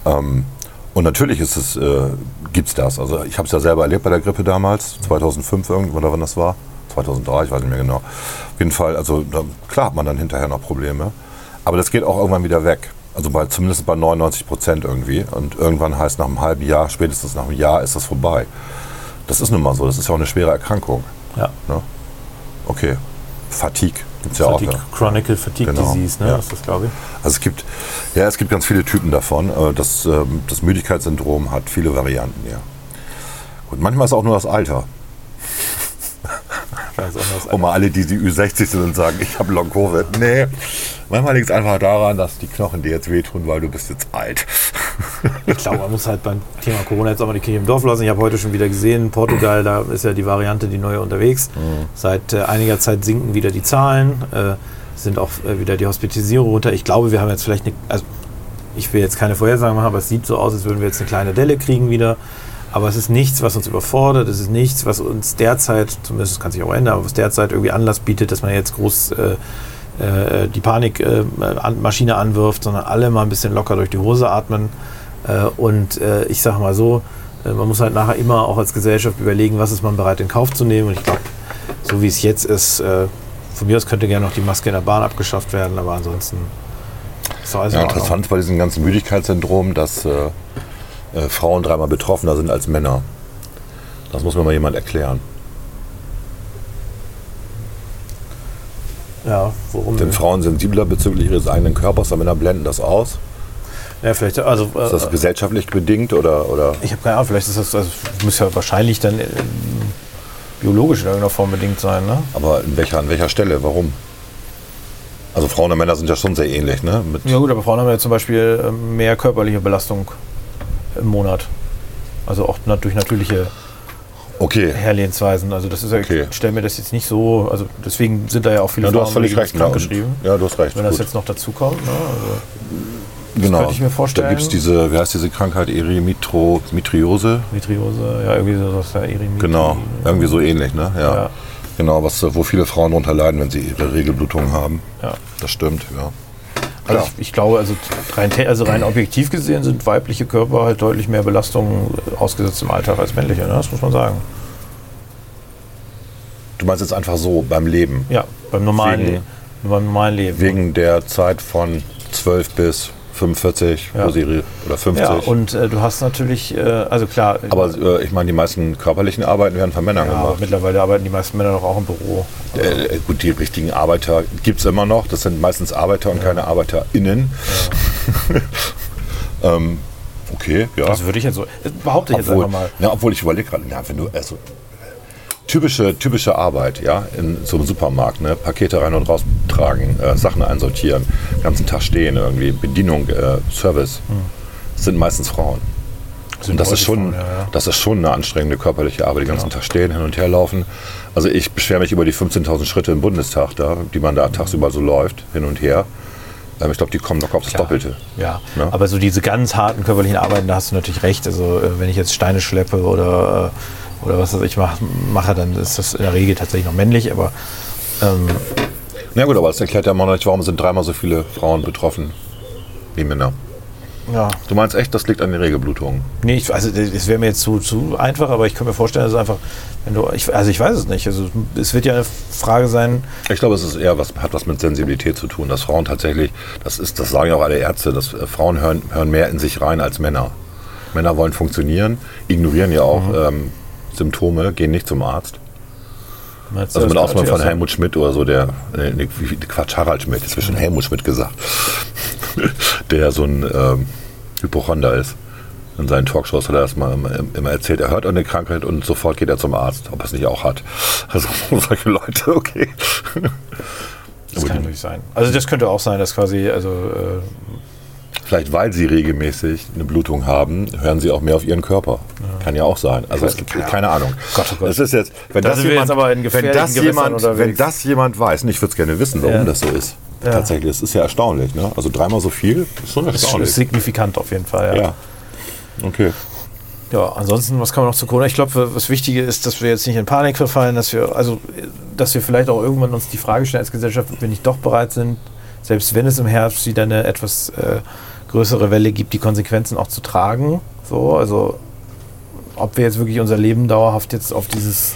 Ähm, und natürlich ist es, äh, gibt's das. Also ich habe es ja selber erlebt bei der Grippe damals, 2005 irgendwann, oder wann das war. 2003, ich weiß nicht mehr genau. Auf jeden Fall, also da, klar hat man dann hinterher noch Probleme. Aber das geht auch irgendwann wieder weg. Also bei, zumindest bei 99 Prozent irgendwie. Und irgendwann heißt nach einem halben Jahr, spätestens nach einem Jahr ist das vorbei. Das ist nun mal so. Das ist ja auch eine schwere Erkrankung. Ja. Ne? Okay. Fatigue gibt es ja Fatigue, auch. Chronic Fatigue Genau. Disease, ne? Ja. ist das, glaube ich. Also es gibt, ja, es gibt ganz viele Typen davon. Äh, Das, ähm, das Müdigkeitssyndrom hat viele Varianten, ja. Gut, manchmal ist auch nur das Alter. Um mal alle, die, die Ü60 sind und sagen, ich habe Long-Covid. Nee, manchmal liegt es einfach daran, dass die Knochen dir jetzt wehtun, weil du bist jetzt alt. Ich glaube, man muss halt beim Thema Corona jetzt auch mal die Kirche im Dorf lassen. Ich habe heute schon wieder gesehen, Portugal, da ist ja die Variante die neue unterwegs. Seit äh, einiger Zeit sinken wieder die Zahlen, äh, sind auch äh, wieder die Hospitisierung runter. Ich glaube, wir haben jetzt vielleicht eine, also ich will jetzt keine Vorhersagen machen, aber es sieht so aus, als würden wir jetzt eine kleine Delle kriegen wieder. Aber es ist nichts, was uns überfordert. Es ist nichts, was uns derzeit, zumindest es kann sich auch ändern, aber was derzeit irgendwie Anlass bietet, dass man jetzt groß äh, äh, die Panikmaschine anwirft, sondern alle mal ein bisschen locker durch die Hose atmen. Äh, und äh, ich sage mal so, äh, man muss halt nachher immer auch als Gesellschaft überlegen, was ist man bereit in Kauf zu nehmen. Und ich glaube, so wie es jetzt ist, äh, von mir aus könnte gerne noch die Maske in der Bahn abgeschafft werden, aber ansonsten ist alles Ja, interessant bei diesem ganzen Müdigkeitssyndrom, dass äh, äh, Frauen dreimal betroffener sind als Männer. Das muss mir mal jemand erklären. Ja, worum Denn? Frauen sensibler bezüglich ihres eigenen Körpers, aber Männer blenden das aus. Ja, vielleicht, also, Ist das äh, gesellschaftlich bedingt oder, oder ich habe keine Ahnung, vielleicht ist das, also, muss ja wahrscheinlich dann äh, biologisch in irgendeiner Form bedingt sein, ne? aber in welcher, an welcher Stelle? Warum? Also Frauen und Männer sind ja schon sehr ähnlich, ne? Mit, Ja gut, aber Frauen haben ja zum Beispiel äh, mehr körperliche Belastung im Monat. Also auch durch natürliche Okay. Herlehensweisen. Also das ist ja, Okay. ich stelle mir das jetzt nicht so, also deswegen sind da ja auch viele Ja, du hast Frauen völlig recht. krank ne? geschrieben. Ja, du hast recht. Wenn das gut. jetzt noch dazu kommt, ne? also genau. könnte ich mir vorstellen. Da gibt es diese, wie heißt diese Krankheit, Erythromitriose? Mitriose, ja irgendwie so was Erythritide. Genau, irgendwie so ähnlich, ne? Ja. Ja. Genau, was, wo viele Frauen darunter leiden, wenn sie ihre Regelblutung haben. Ja. Das stimmt, ja. Also ich, ich glaube, also rein, also rein objektiv gesehen sind weibliche Körper halt deutlich mehr Belastungen ausgesetzt im Alltag als männliche, ne? das muss man sagen. Du meinst jetzt einfach so beim Leben. Ja, beim normalen, Wegen- Le beim normalen Leben. Wegen der Zeit von 12 bis 45 Ja. pro Serie oder 50. Ja, und äh, du hast natürlich, äh, also klar, aber äh, ich meine, die meisten körperlichen Arbeiten werden von Männern ja, aber gemacht. mittlerweile arbeiten die meisten Männer doch auch im Büro. Äh, äh, gut, die richtigen Arbeiter gibt es immer noch. Das sind meistens Arbeiter und keine ArbeiterInnen. ähm, okay, ja. Das würde ich jetzt so, behaupte ich jetzt obwohl, einfach mal. Ja, obwohl ich überlege gerade, ja, wenn du, also, typische, typische Arbeit, ja, in so einem Supermarkt, ne, Pakete rein und raus tragen, äh, Sachen einsortieren, den ganzen Tag stehen, irgendwie, Bedienung, äh, Service, sind meistens Frauen. Sind Und das ist, schon, Frauen, ja, ja. das ist schon eine anstrengende körperliche Arbeit, den ganzen Tag stehen, hin und her laufen. Also ich beschwere mich über die 15.000 Schritte im Bundestag, da, die man da tagsüber so läuft, hin und her. Ähm, ich glaube, die kommen noch auf das Doppelte. Ja, Ja. aber so diese ganz harten körperlichen Arbeiten, da hast du natürlich recht. Also äh, wenn ich jetzt Steine schleppe oder, äh, oder was ich mach, mache, dann ist das in der Regel tatsächlich noch männlich. Aber ähm, Na gut, aber das erklärt ja immer noch nicht, warum sind dreimal so viele Frauen betroffen wie Männer. ja, Du meinst echt, das liegt an den Regelblutungen? nee, ich, also das wäre mir jetzt zu, zu einfach, aber ich kann mir vorstellen, dass es einfach, wenn du, ich, also ich weiß es nicht. Also es wird ja eine Frage sein, Ich glaube, es ist eher was, hat was mit Sensibilität zu tun, dass Frauen tatsächlich, das ist, das sagen ja auch alle Ärzte, dass äh, Frauen hören, hören mehr in sich rein als Männer. Männer wollen funktionieren, ignorieren ja auch ähm, Symptome, gehen nicht zum Arzt. meinst Also mit Ausnahme von Helmut Schmidt oder so, der, nee, nee, Quatsch, Harald Schmidt, ist schon Helmut Schmidt gesagt, der so ein ähm, Hypochonder ist. In seinen Talkshows hat er das mal immer, erzählt, er hört eine Krankheit und sofort geht er zum Arzt, ob er es nicht auch hat. Also solche Leute, okay. Das kann natürlich sein. Also das könnte auch sein, dass quasi, also äh, Vielleicht weil sie regelmäßig eine Blutung haben, hören sie auch mehr auf ihren Körper. Kann ja auch sein. Also es gibt keine, keine Ahnung. Gott, oh Gott. Das ist jetzt, wenn Da das, jemand, jetzt wenn das jemand, wenn das jemand weiß, und ich würde es gerne wissen, warum Ja. das so ist. Ja. Tatsächlich, das ist ja erstaunlich. Ne? Also dreimal so viel, ist schon ist erstaunlich. signifikant auf jeden Fall. Ja. ja. Okay. Ja, ansonsten, was kann man noch zu Corona? Ich glaube, das Wichtige ist, dass wir jetzt nicht in Panik verfallen, dass wir, also, dass wir vielleicht auch irgendwann uns die Frage stellen als Gesellschaft, ob wir nicht doch bereit sind, selbst wenn es im Herbst wieder eine etwas äh, größere Welle gibt, die Konsequenzen auch zu tragen. So, also, ob wir jetzt wirklich unser Leben dauerhaft jetzt auf dieses.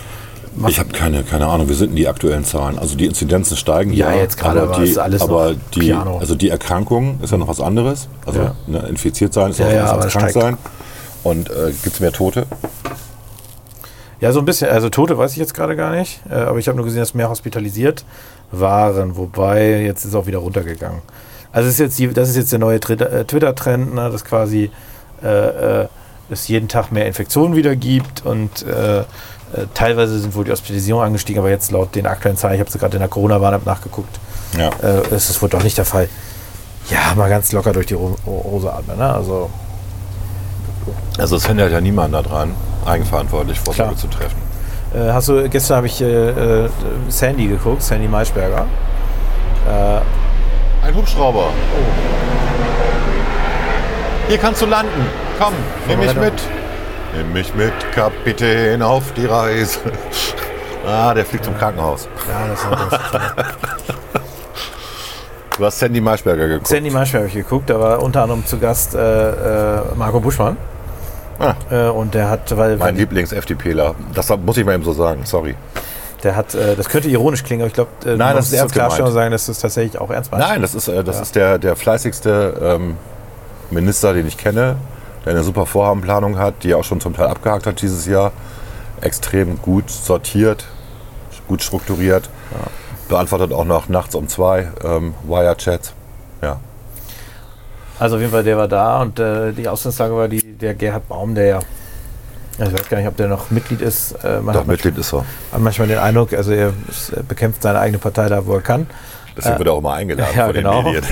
Ich habe keine, keine Ahnung, wie sind denn die aktuellen Zahlen? Also die Inzidenzen steigen Ja, jetzt gerade, aber die, ist alles aber die, Piano. also die Erkrankung ist ja noch was anderes. Also Ja. ne, infiziert sein ist Ja, ja, was aber als krank steigt. sein. Und äh, gibt es mehr Tote? Ja, so ein bisschen. Also Tote weiß ich jetzt gerade gar nicht. Äh, aber ich habe nur gesehen, dass mehr hospitalisiert waren. Wobei, jetzt ist es auch wieder runtergegangen. Also das ist jetzt, die, das ist jetzt der neue äh, Twitter-Trend, ne, dass quasi äh, äh, es jeden Tag mehr Infektionen wieder gibt. Und äh, äh, teilweise sind wohl die Hospitalisierungen angestiegen. Aber jetzt laut den aktuellen Zahlen, ich habe sie gerade in der Corona-Warn-App nachgeguckt, Ja. äh, ist es wohl doch nicht der Fall. Ja, mal ganz locker durch die Ho- Hose atmen. Ne? Also Also es hindert ja niemand daran, eigenverantwortlich Vorsorge zu treffen. Äh, hast du, gestern habe ich äh, Sandy geguckt, Sandy Maischberger. Ein Hubschrauber. Hier kannst du landen. Komm, nimm mich mit. Nimm mich mit, Kapitän, auf die Reise. Ah, der fliegt zum Krankenhaus. ja, das das. Du hast Sandy Maischberger geguckt. Sandy Maischberger habe ich geguckt, da war unter anderem zu Gast äh, äh, Marco Buschmann. Ah. Äh, und der hat, weil mein Lieblings-FDPler. Das muss ich mal eben so sagen, sorry. Der hat, äh, das könnte ironisch klingen, aber ich glaube, äh, Nein, das ist ernst Klarstellung gemeint. sagen, dass du es tatsächlich auch ernst meinst. Nein, das ist, äh, das ist der, der fleißigste ähm, Minister, den ich kenne, der eine super Vorhabenplanung hat, die er auch schon zum Teil abgehakt hat dieses Jahr. Extrem gut sortiert, gut strukturiert. Beantwortet auch noch nachts um zwei ähm, Wire-Chats. Ja. Also auf jeden Fall, der war da und äh, die Ausgangslage war die, der Gerhard Baum, der ja, ich weiß gar nicht, ob der noch Mitglied ist. Äh, man Doch, Mitglied ist er. hat manchmal den Eindruck, also er bekämpft seine eigene Partei da, wo er kann. Deswegen wird er auch mal eingeladen ja, von genau. den Medien.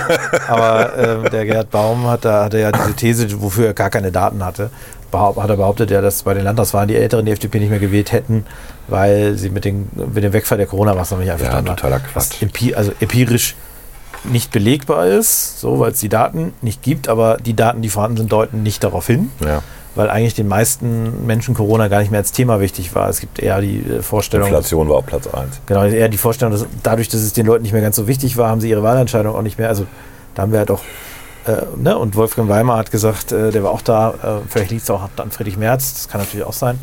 Aber ähm, der Gerhard Baum hat da hatte ja diese These, wofür er gar keine Daten hatte. Behaupt, hat er behauptet, ja, dass bei den Landtagswahlen die Älteren die FDP nicht mehr gewählt hätten, weil sie mit, den, mit dem Wegfall der Corona-Maßnahmen nicht einverstanden waren. totaler Was Quatsch. empi also empirisch nicht belegbar ist, so, weil es die Daten nicht gibt, aber die Daten, die vorhanden sind, deuten nicht darauf hin, Ja. Weil eigentlich den meisten Menschen Corona gar nicht mehr als Thema wichtig war. Es gibt eher die äh, Vorstellung, Inflation war auf Platz 1. Genau, eher die Vorstellung, dass dadurch, dass es den Leuten nicht mehr ganz so wichtig war, haben sie ihre Wahlentscheidung auch nicht mehr. Also da haben wir halt auch, äh, ne? Und Wolfgang Weimar hat gesagt, äh, der war auch da, äh, vielleicht liegt es auch an Friedrich Merz, das kann natürlich auch sein.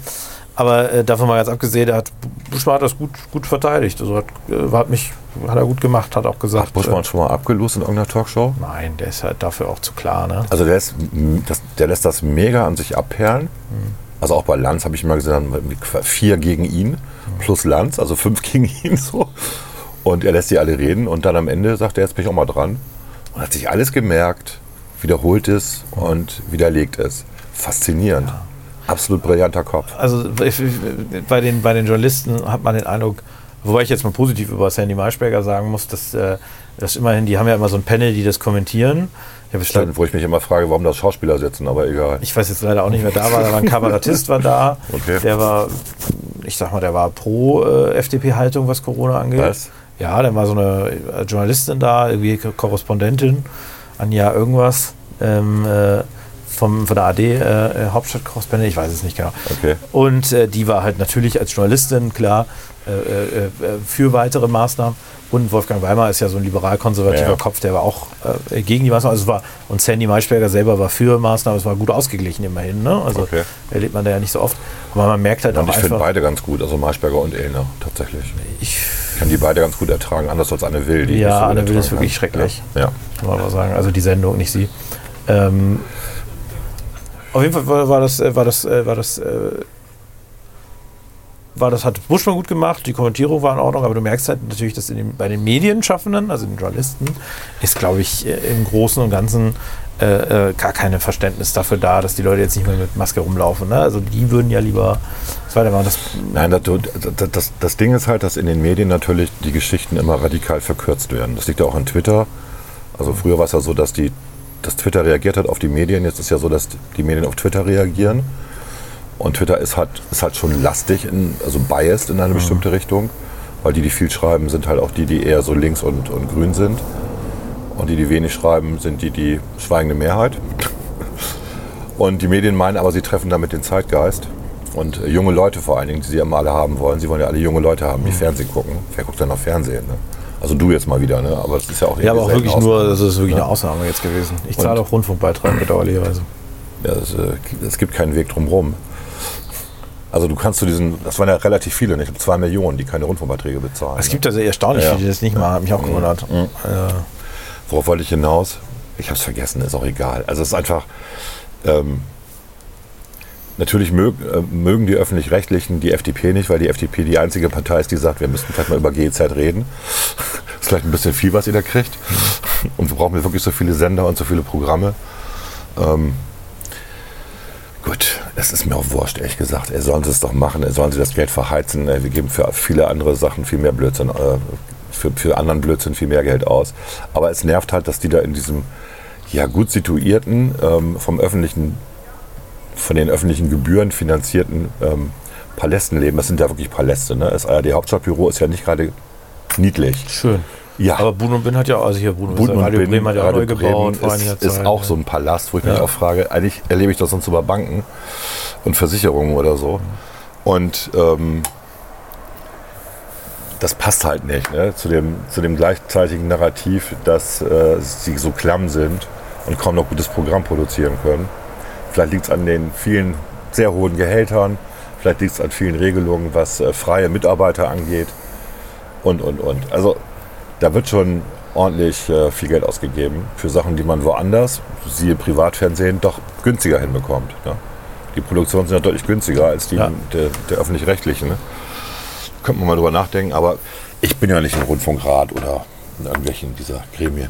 Aber äh, davon mal ganz abgesehen, der hat, Buschmann hat das gut, gut verteidigt. Also hat, äh, hat mich, hat er gut gemacht, hat auch gesagt. Buschmann schon mal abgelost in irgendeiner Talkshow? Äh, nein, der ist halt dafür auch zu klar, ne? Also der, ist, das, der lässt das mega an sich abperlen. Also auch bei Lanz habe ich mal gesehen, vier gegen ihn plus Lanz, also fünf gegen ihn so. Und er lässt die alle reden und dann am Ende sagt er, jetzt bin ich auch mal dran. Und hat sich alles gemerkt, wiederholt es und widerlegt es. Faszinierend. Absolut brillanter Kopf. Also bei den, bei den Journalisten hat man den Eindruck, wobei ich jetzt mal positiv über Sandy Maischberger sagen muss, dass, äh, dass immerhin, die haben ja immer so ein Panel, die das kommentieren. Ich, Stimmt, wo ich mich immer frage, warum das Schauspieler sitzen, aber egal. ich weiß jetzt leider auch nicht mehr da war, da war ein Kabarettist war da. Okay. Der war, ich sag mal, der war pro äh, FDP-Haltung, was Corona angeht. Was? Ja, dann war so eine äh, Journalistin da, irgendwie Ko- Korrespondentin, Anja irgendwas, ähm, äh, vom, von der AD, äh, äh, Hauptstadtkorrespondentin, ich weiß es nicht genau. Okay. Und äh, die war halt natürlich als Journalistin, klar, äh, äh, für weitere Maßnahmen. Und Wolfgang Weimar ist ja so ein liberal-konservativer Ja. Kopf, der war auch äh, gegen die Maßnahmen. Also es war, und Sandy Maischberger selber war für Maßnahmen, es war gut ausgeglichen immerhin. Ne? Also Okay. erlebt man da ja nicht so oft. Aber man merkt halt Und auch ich finde einfach. beide ganz gut, also Maischberger und Elner tatsächlich. Ich, Ich kann die beide ganz gut ertragen, anders als Anne Will. Die Ja, ich so Anne Will ist wirklich kann. schrecklich. Ja. ja. kann man mal sagen. Also die Sendung, nicht sie. Ähm, auf jeden Fall war, war das, äh, war das, äh, war das, äh, war das, hat Buschmann gut gemacht, die Kommentierung war in Ordnung, aber du merkst halt natürlich, dass den, bei den Medienschaffenden, also den Journalisten, ist, glaube ich, im Großen und Ganzen äh, gar kein Verständnis dafür da, dass die Leute jetzt nicht mehr mit Maske rumlaufen. Ne? Also die würden ja lieber das weitermachen. Das, Nein, das, das, das Ding ist halt, dass in den Medien natürlich die Geschichten immer radikal verkürzt werden. Das liegt ja auch an Twitter. Also früher war es ja so, dass, die, dass Twitter reagiert hat auf die Medien. Jetzt ist ja so, dass die Medien auf Twitter reagieren. Und Twitter ist halt, ist halt schon lastig, in, also biased in eine bestimmte Richtung. Weil die, die viel schreiben, sind halt auch die, die eher so links und, und grün sind. Und die, die wenig schreiben, sind die, die schweigende Mehrheit. Und die Medien meinen aber, sie treffen damit den Zeitgeist. Und äh, junge Leute vor allen Dingen, die sie immer alle haben wollen. Sie wollen ja alle junge Leute haben, die Fernsehen gucken. Wer guckt denn noch Fernsehen? Ne? Also du jetzt mal wieder, ne? aber es ist ja auch ja, aber auch wirklich selten nur, Ausnahme. das ist wirklich Ja. eine Ausnahme jetzt gewesen. Ich zahle auch Rundfunkbeitrag bedauerlicherweise. Ja, es, äh, es gibt keinen Weg drum Also du kannst zu diesen, das waren ja relativ viele, nicht? zwei Millionen, die keine Rundfunkbeiträge bezahlen. Es ne? gibt also erstaunlich Ja. viele, die das nicht machen, hat mich auch gewundert. Äh, Worauf wollte ich hinaus? Ich habe es vergessen, ist auch egal. Also es ist einfach, ähm, natürlich mög, äh, mögen die Öffentlich-Rechtlichen die FDP nicht, weil die FDP die einzige Partei ist, die sagt, wir müssten vielleicht mal über GEZ reden. ist vielleicht ein bisschen viel, was ihr da kriegt. Und wir brauchen wir wirklich so viele Sender und so viele Programme. Ähm, gut, es ist mir auch wurscht, ehrlich gesagt. Er sollen sie es doch machen, er sollen sie das Geld verheizen. Äh, Wir geben für viele andere Sachen viel mehr Blödsinn, äh, für, für anderen Blödsinn viel mehr Geld aus. Aber es nervt halt, dass die da in diesem ja, gut situierten, ähm, vom öffentlichen, von den öffentlichen Gebühren finanzierten ähm, Palästen leben. Das sind ja wirklich Paläste. Ne? Das ARD Hauptstadtbüro ist ja nicht gerade niedlich. schön. Ja, Aber Bruno und Bin hat ja, also hier Bruno, Bund und Radio Bin, Bremen hat ja Radio neu gebaut ist, ist auch so ein Palast, wo ich mich Ja. auch frage, eigentlich erlebe ich das sonst über Banken und Versicherungen oder so. Und ähm, das passt halt nicht ne? zu, dem, zu dem gleichzeitigen Narrativ, dass äh, sie so klamm sind und kaum noch gutes Programm produzieren können. Vielleicht liegt es an den vielen sehr hohen Gehältern, vielleicht liegt es an vielen Regelungen, was äh, freie Mitarbeiter angeht und, und, und. Also da wird schon ordentlich äh, viel Geld ausgegeben für Sachen, die man woanders, siehe Privatfernsehen, doch günstiger hinbekommt. Ne? Die Produktionen sind ja deutlich günstiger als die Ja. der, der öffentlich-rechtlichen. Ne? Könnte man mal drüber nachdenken, aber ich bin ja nicht im Rundfunkrat oder in irgendwelchen dieser Gremien.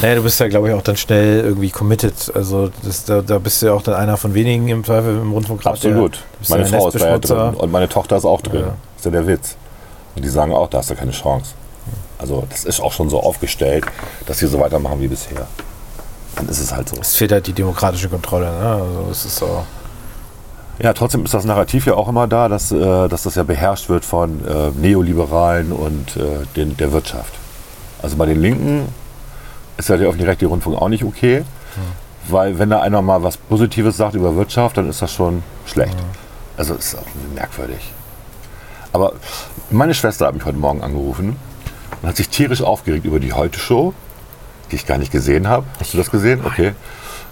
Naja, du bist ja, glaube ich, auch dann schnell irgendwie committed. Also das, da, da bist du ja auch dann einer von wenigen im Zweifel im Rundfunkrat. Absolut. Meine ja Frau ist da ja drin und meine Tochter ist auch drin. Ja. Das ist ja der Witz. Und die sagen auch, da hast du keine Chance. Also das ist auch schon so aufgestellt, dass sie so weitermachen wie bisher. Dann ist es halt so. Es fehlt halt die demokratische Kontrolle. Ne? Also es ist so. Ja, trotzdem ist das Narrativ ja auch immer da, dass, äh, dass das ja beherrscht wird von äh, Neoliberalen und äh, den, der Wirtschaft. Also bei den Linken ist ja der öffentlich-rechtliche Rundfunk auch nicht okay, weil wenn da einer mal was Positives sagt über Wirtschaft, dann ist das schon schlecht. Also ist auch merkwürdig. Aber meine Schwester hat mich heute Morgen angerufen und hat sich tierisch aufgeregt über die Heute-Show, die ich gar nicht gesehen habe. Hast du das gesehen? Okay.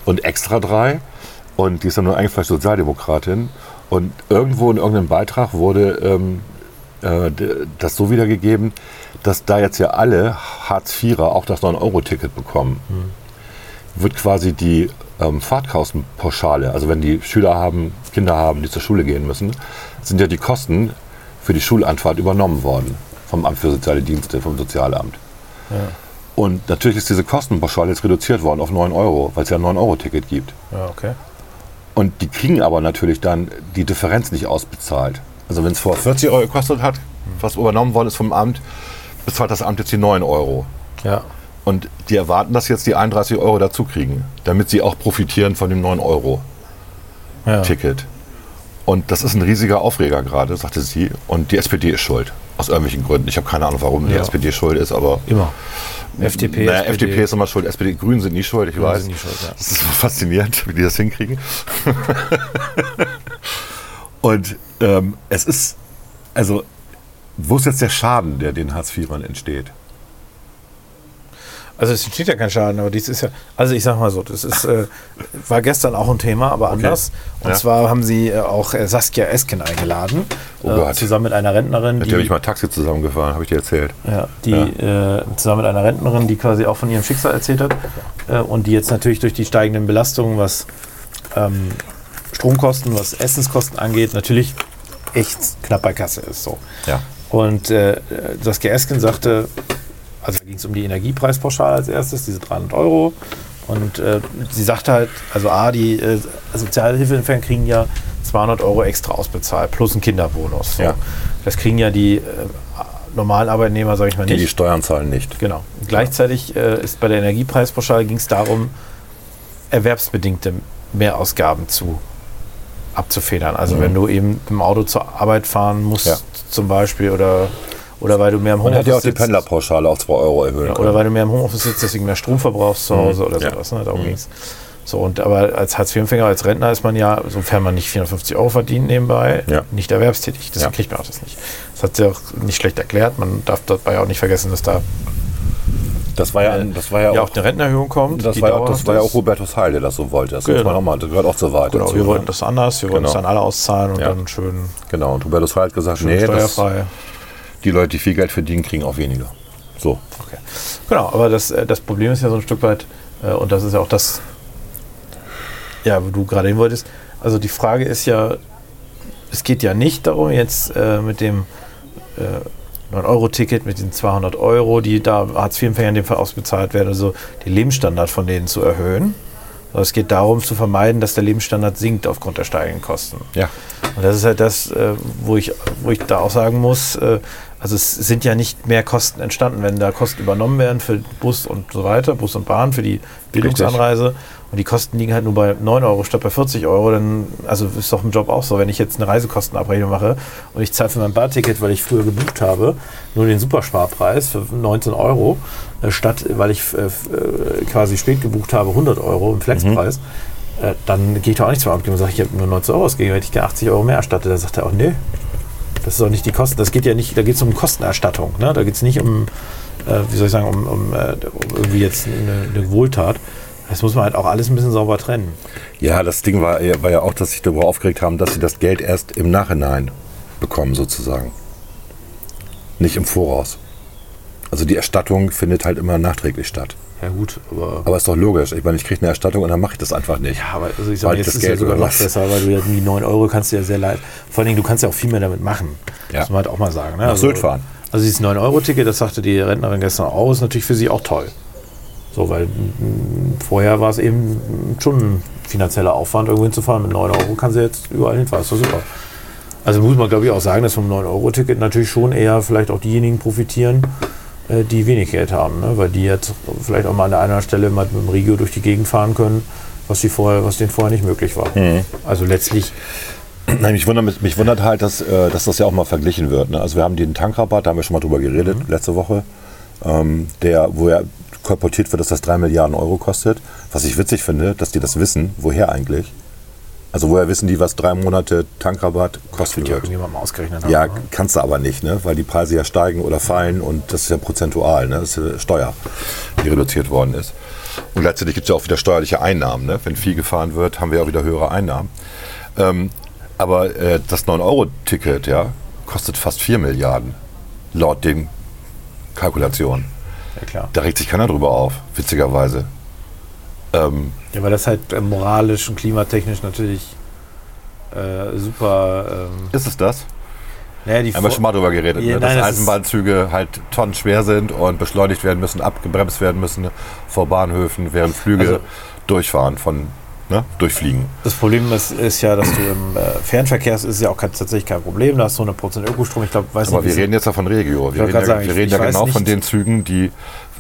Und Extra 3. Und die ist dann nur eingefleischte Sozialdemokratin. Und irgendwo in irgendeinem Beitrag wurde ähm, äh, das so wiedergegeben, dass da jetzt ja alle Hartz-IVer auch das 9-Euro-Ticket bekommen, wird quasi die ähm, Fahrtkostenpauschale, also wenn die Schüler haben, Kinder haben, die zur Schule gehen müssen, sind ja die Kosten für die Schulanfahrt übernommen worden vom Amt für Soziale Dienste, vom Sozialamt. Und natürlich ist diese Kostenpauschale jetzt reduziert worden auf 9 Euro, weil es ja ein 9-Euro-Ticket gibt. Ja, okay. Und die kriegen aber natürlich dann die Differenz nicht ausbezahlt. Also wenn es vor 40 Euro gekostet hat, was übernommen worden ist vom Amt, bezahlt das Amt jetzt die 9 Euro. Ja. Und die erwarten, dass jetzt die 31 Euro dazu kriegen, damit sie auch profitieren von dem 9 Euro ja. Ticket. Und das ist ein riesiger Aufreger gerade, sagte sie. Und die SPD ist schuld. Aus irgendwelchen Gründen. Ich habe keine Ahnung, warum die Ja. SPD schuld ist, aber Immer. FDP, naja, SPD. FDP ist immer schuld, SPD, Grünen sind nie schuld, ich Grünen weiß. sind nie schuld, ja. Das ist so faszinierend, wie die das hinkriegen. Und ähm, es ist, also, wo ist jetzt der Schaden, der den Hartz-IVern entsteht? Also es entsteht ja kein Schaden, aber dies ist ja, also ich sag mal so, das ist, äh, war gestern auch ein Thema, aber anders. Und Ja. zwar haben sie äh, auch äh, Saskia Esken eingeladen, Oh äh, zusammen mit einer Rentnerin, Mit die, der bin ich mal Taxi zusammengefahren, habe ich dir erzählt. ja, die Äh, zusammen mit einer Rentnerin, die quasi auch von ihrem Schicksal erzählt hat und die jetzt natürlich durch die steigenden Belastungen, was ähm, Stromkosten, was Essenskosten angeht, natürlich echt knapp bei Kasse ist. So. Ja. Und äh, Saskia Esken sagte, also ging es um die Energiepreispauschale als erstes, diese 300 Euro. Und äh, sie sagte halt, also A, die äh, Sozialhilfeempfänger kriegen ja 200 Euro extra ausbezahlt, plus ein Kinderbonus. So. Ja. Das kriegen ja die äh, normalen Arbeitnehmer, sage ich mal, Die nicht. die Steuern zahlen nicht. Genau. Gleichzeitig äh, ist bei der Energiepreispauschale ging es darum, erwerbsbedingte Mehrausgaben zu abzufedern. Also wenn du eben im Auto zur Arbeit fahren musst, Mhm. Ja. Zum Beispiel, oder, oder weil du mehr im Man Homeoffice hätte ja auch die sitzt. Pendlerpauschale auf 2 Euro erhöhen Ja, oder weil du mehr im Homeoffice sitzt, deswegen mehr Strom verbrauchst zu Hause oder Mhm. Ja. sowas. Ne? Darum ging's. So, und aber als Hartz-IV-Empfänger, als Rentner ist man ja, sofern man nicht 450 Euro verdient nebenbei, Ja. nicht erwerbstätig. Deswegen Ja. kriegt man auch das nicht. Das hat sie auch nicht schlecht erklärt. Man darf dabei auch nicht vergessen, dass da Das war ja, das war ja, ja auch, auch eine Rentenerhöhung kommt. das war ja, auch- das war ja auch Hubertus Heil, der das so wollte. Das, Genau. mal, das gehört auch zur Wahrheit Genau, dazu. wir ne? wollten das anders, wir wollten Genau. es dann alle auszahlen und dann schön, Genau, und Hubertus Heil hat gesagt, nee, das, steuerfrei. die Leute, die viel Geld verdienen, kriegen auch weniger. So. Okay. Genau, aber das, äh, das Problem ist ja so ein Stück weit, äh, und das ist ja auch das, ja, wo du gerade hin wolltest. Also die Frage ist ja, es geht ja nicht darum, jetzt äh, mit dem äh, 9-Euro-Ticket, mit den 200 Euro, die da Hartz-IV-Empfängern in dem Fall ausbezahlt werden, also den Lebensstandard von denen zu erhöhen. Es geht darum, zu vermeiden, dass der Lebensstandard sinkt aufgrund der steigenden Kosten. Ja. Und das ist halt das, äh, wo, ich, wo ich da auch sagen muss, äh, also es sind ja nicht mehr Kosten entstanden, wenn da Kosten übernommen werden für Bus und so weiter, Bus und Bahn, für die Bildungsanreise. Und die Kosten liegen halt nur bei 9 Euro statt bei 40 Euro, dann, also ist doch im Job auch so, wenn ich jetzt eine Reisekostenabrechnung mache und ich zahle für mein Bahnticket, weil ich früher gebucht habe, nur den Supersparpreis für 19 Euro, äh, statt, weil ich äh, äh, quasi spät gebucht habe, 100 Euro im Flexpreis, äh, dann gehe ich doch auch nicht zum Amt und sage, ich habe nur 19 Euro ausgegeben, hätte ich gerne 80 Euro mehr erstattet. Da sagt er auch, nee, das ist doch nicht die Kosten, das geht ja nicht, da geht es um Kostenerstattung, ne? da geht es nicht um, äh, wie soll ich sagen, um, um, äh, um irgendwie jetzt eine, eine Wohltat. Das muss man halt auch alles ein bisschen sauber trennen. Ja, das Ding war, war ja auch, dass sich darüber aufgeregt haben, dass sie das Geld erst im Nachhinein bekommen, sozusagen. Nicht im Voraus. Also die Erstattung findet halt immer nachträglich statt. Ja gut, aber... Aber ist doch logisch. Ich meine, ich kriege eine Erstattung und dann mache ich das einfach nicht. Ja, aber also ich sage, jetzt das ist Geld ja sogar noch besser, weil du ja die 9 Euro kannst du ja sehr leid. Vor allen Dingen, du kannst ja auch viel mehr damit machen. Ja. Muss man halt auch mal sagen. Ne? Nach Sylt fahren. Also dieses 9-Euro-Ticket, das sagte die Rentnerin gestern auch, ist natürlich für sie auch toll. So, weil mm, vorher war es eben schon ein finanzieller Aufwand, irgendwo hinzufahren. Mit 9 Euro kann sie jetzt überall hinfahren. Ist doch super. Also muss man, glaube ich, auch sagen, dass vom 9-Euro-Ticket natürlich schon eher vielleicht auch diejenigen profitieren, die wenig Geld haben. Ne? Weil die jetzt vielleicht auch mal an der einen Stelle mal mit dem Regio durch die Gegend fahren können, was, die vorher, was denen vorher nicht möglich war. Also letztlich, Nein, mich wundert, mich wundert halt, dass, äh, dass das ja auch mal verglichen wird. Ne? Also wir haben den Tankrabatt, da haben wir schon mal drüber geredet, letzte Woche, ähm, der, wo ja kolportiert wird, dass das 3 Milliarden Euro kostet. Was ich witzig finde, dass die das wissen. Woher eigentlich? Also woher wissen die, was drei Monate Tankrabatt kosten wird ja wird? mal ausgerechnet haben. Ja, ne? kannst du aber nicht, ne? weil die Preise ja steigen oder fallen und das ist ja prozentual, ne? das ist ja Steuer, die reduziert worden ist. Und gleichzeitig gibt es ja auch wieder steuerliche Einnahmen. Ne? Wenn viel gefahren wird, haben wir ja wieder höhere Einnahmen. Ähm, Aber äh, das 9-Euro-Ticket, ja, kostet fast 4 Milliarden. Laut den Kalkulationen. Ja, klar. Da regt sich keiner drüber auf, witzigerweise. Ähm, Ja, weil das halt äh, moralisch und klimatechnisch natürlich äh, super. Ähm, ist es das? naja, die Haben wir schon mal drüber geredet, Ja, ne? nein, dass das ist- Eisenbahnzüge halt tonnenschwer sind und beschleunigt werden müssen, abgebremst werden müssen vor Bahnhöfen, während Flüge Also- durchfahren, von, ne? durchfliegen. Das Problem ist, ist ja, dass du im äh, Fernverkehr ist ja auch kein, tatsächlich kein Problem. Da hast du 100% Ökostrom. Ich glaube, weiß Aber nicht, wir reden jetzt ja von Regio. Wir reden ja, sagen, wir reden ja genau von nicht- den Zügen, die,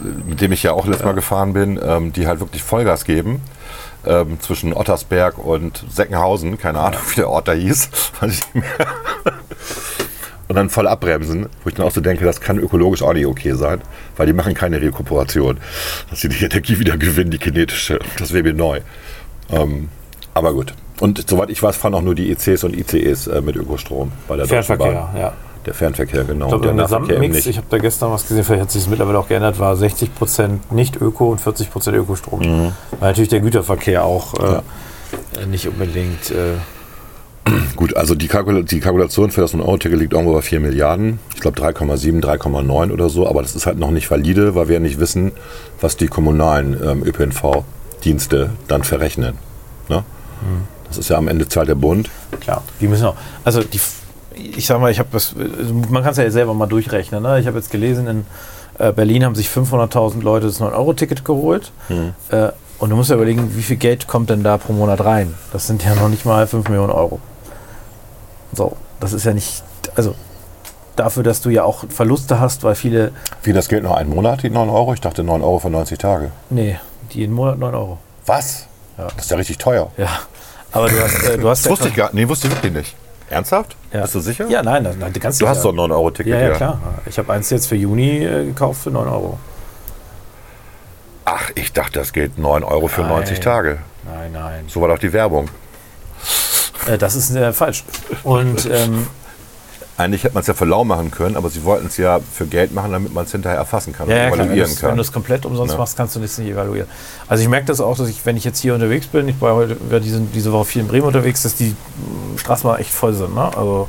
mit dem ich ja auch letztes Mal gefahren bin, ähm, die halt wirklich Vollgas geben. Ähm, zwischen Ottersberg und Seckenhausen, keine Ahnung, wie der Ort da hieß. weiß ich nicht mehr. und dann voll abbremsen, wo ich dann auch so denke, das kann ökologisch auch nicht okay sein, weil die machen keine Rekuperation, dass sie die Energie wieder gewinnen, die kinetische. Das wäre mir neu. Ähm, aber gut. Und soweit ich weiß, fahren auch nur die ECs und ICEs äh, mit Ökostrom bei der Deutschen Fernverkehr, Bahn. ja. Der Fernverkehr, genau. Ich glaube, der Gesamtmix, ich habe da gestern was gesehen, vielleicht hat sich das mittlerweile auch geändert, war 60% nicht Öko und 40% Ökostrom. Mhm. Weil natürlich der Güterverkehr auch äh, nicht unbedingt. Äh, Gut, also die, Kalkula die Kalkulation für das 1-Euro-Ticket liegt irgendwo bei 4 Milliarden. Ich glaube 3,7, 3,9 oder so. Aber das ist halt noch nicht valide, weil wir ja nicht wissen, was die kommunalen ähm, ÖPNV-Dienste dann verrechnen. Ne? Mhm. Das ist ja am Ende zahlt der Bund. Klar, die müssen auch. Also die, ich sag mal, ich habe das, man kann es ja selber mal durchrechnen. Ne? Ich habe jetzt gelesen, in äh, Berlin haben sich 500.000 Leute das 9-Euro-Ticket geholt. Äh, und du musst ja überlegen, wie viel Geld kommt denn da pro Monat rein? Das sind ja noch nicht mal 5 Millionen Euro. So, das ist ja nicht, also dafür, dass du ja auch Verluste hast, weil viele, Wie das Geld noch einen Monat, die 9 Euro? Ich dachte 9 Euro für 90 Tage. nee, die jeden Monat 9 Euro. Was? Ja. Das ist ja richtig teuer. Ja, aber du hast, äh, du hast Das wusste ich gar nicht. Nee, wusste ich wirklich nicht. Ernsthaft? Ja. Bist du sicher? Ja, nein, nein, ganz Du hast sicher. doch ein 9-Euro-Ticket. Ja, ja, klar. Ich habe eins jetzt für Juni äh, gekauft für 9 Euro. Ach, ich dachte, das geht 9 Euro für Nein. 90 Tage. Nein, nein. So war doch die Werbung. Äh, das ist äh, falsch. Und ähm, Eigentlich hätte man es ja für lau machen können, aber sie wollten es ja für Geld machen, damit man es hinterher erfassen kann ja, ja, und klar, wenn evaluieren du's- wenn kann. du es komplett umsonst Ja. machst, kannst du das nicht evaluieren. Also ich merke das auch, dass ich, wenn ich jetzt hier unterwegs bin, ich war heute war diese, diese Woche viel in Bremen unterwegs, dass die mh, Straßen mal echt voll sind. Ne? Also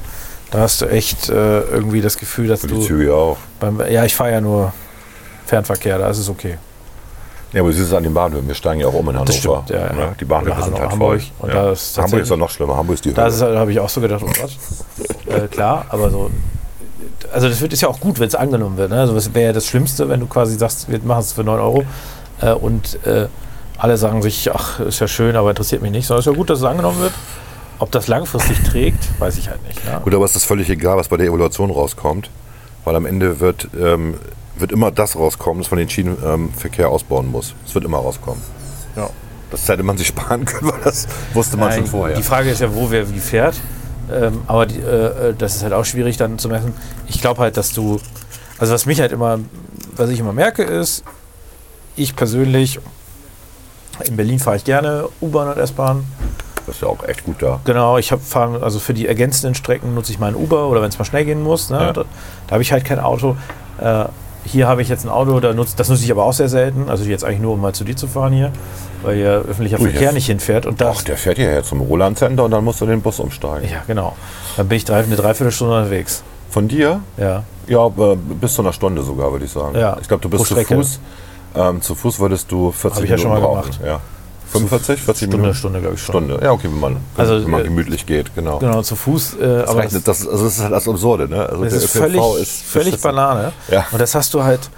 da hast du echt äh, irgendwie das Gefühl, dass Für die du Züge auch. beim, ja, ich fahre ja nur Fernverkehr, da ist es okay. Ja, aber du siehst es an den Bahnhöfen. Wir steigen ja auch um in Hannover. Das stimmt, ja, ja. Ne? Die Bahnhöfe sind halt Hamburg. voll. Ja. da ist Hamburg ist doch noch schlimmer. Hamburg ist die Da Hölle. habe ich auch so gedacht, oh Gott. äh, klar, aber so. Also das wird ist ja auch gut, wenn es angenommen wird. Ne? Also das wäre ja das Schlimmste, wenn du quasi sagst, wir machen es für 9 Euro äh, und äh, alle sagen sich, ach, ist ja schön, aber interessiert mich nicht. Sondern es ist ja gut, dass es angenommen wird. Ob das langfristig trägt, weiß ich halt nicht. Ne? Gut, aber es ist völlig egal, was bei der Evaluation rauskommt. Weil am Ende wird, ähm, wird immer das rauskommen, das man den Schienenverkehr ausbauen muss. Es wird immer rauskommen. Ja. Das hätte man sich sparen können, weil das wusste man Nein, schon vorher. Die Frage ist ja, wo wer wie fährt. Ähm, aber die, äh, äh, das ist halt auch schwierig dann zu messen. Ich glaube halt, dass du, also was mich halt immer, was ich immer merke, ist, ich persönlich, in Berlin fahre ich gerne U-Bahn und S-Bahn. Das ist ja auch echt gut da. Genau, ich habe fahren, also für die ergänzenden Strecken nutze ich meinen Uber oder wenn es mal schnell gehen muss. Ne? Ja. Da, da habe ich halt kein Auto. Äh, hier habe ich jetzt ein Auto, da nutz, das nutze ich aber auch sehr selten. Also jetzt eigentlich nur, um mal zu dir zu fahren hier, weil hier öffentlicher Ui, Verkehr nicht hinfährt. Und das, Ach, der fährt hierher zum Roland Center und dann musst du den Bus umsteigen. Ja, genau. Dann bin ich drei, eine Dreiviertelstunde unterwegs. Von dir? Ja. Ja, äh, bis zu einer Stunde sogar, würde ich sagen. Ja, Ich glaube, du bist zu. Fuß. Ähm, zu Fuß würdest du 40 Hab ich ja Minuten schon mal brauchen. gemacht. Ja. 45, 40 Stunde, Minuten? Stunde, glaube ich schon. Stunde. Ja, okay, wenn man, Also, wenn man äh, gemütlich geht, genau. Genau, zu Fuß. Äh, Das, aber rechnet, das, also das ist halt das Absurde, ne? Also das der ist völlig, ÖPNV ist völlig. Banane. Ja. Und das hast du halt,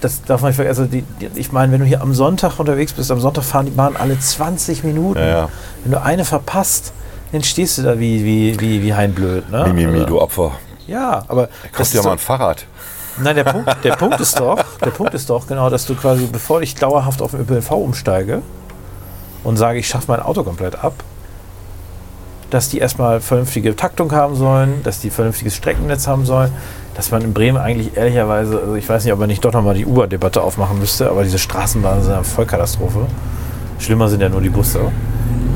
das darf man nicht vergessen. Also die, die, ich meine, wenn du hier am Sonntag unterwegs bist, am Sonntag fahren die Bahnen alle 20 Minuten. Ja, ja. Wenn du eine verpasst, dann stehst du da wie, wie, wie, wie Hein Blöd. Ne? Mimimi, Also, du Opfer. Ja, aber Kauf dir ist mal ein Fahrrad. Nein, der Punkt, der Punkt ist doch, der Punkt ist doch genau, dass du quasi, bevor ich dauerhaft auf den ÖPNV umsteige und sage, ich schaffe mein Auto komplett ab, dass die erstmal vernünftige Taktung haben sollen, dass die vernünftiges Streckennetz haben sollen, dass man in Bremen eigentlich ehrlicherweise, also ich weiß nicht, ob man nicht doch nochmal die Uber-Debatte aufmachen müsste, aber diese Straßenbahnen sind eine Vollkatastrophe. Schlimmer sind ja nur die Busse.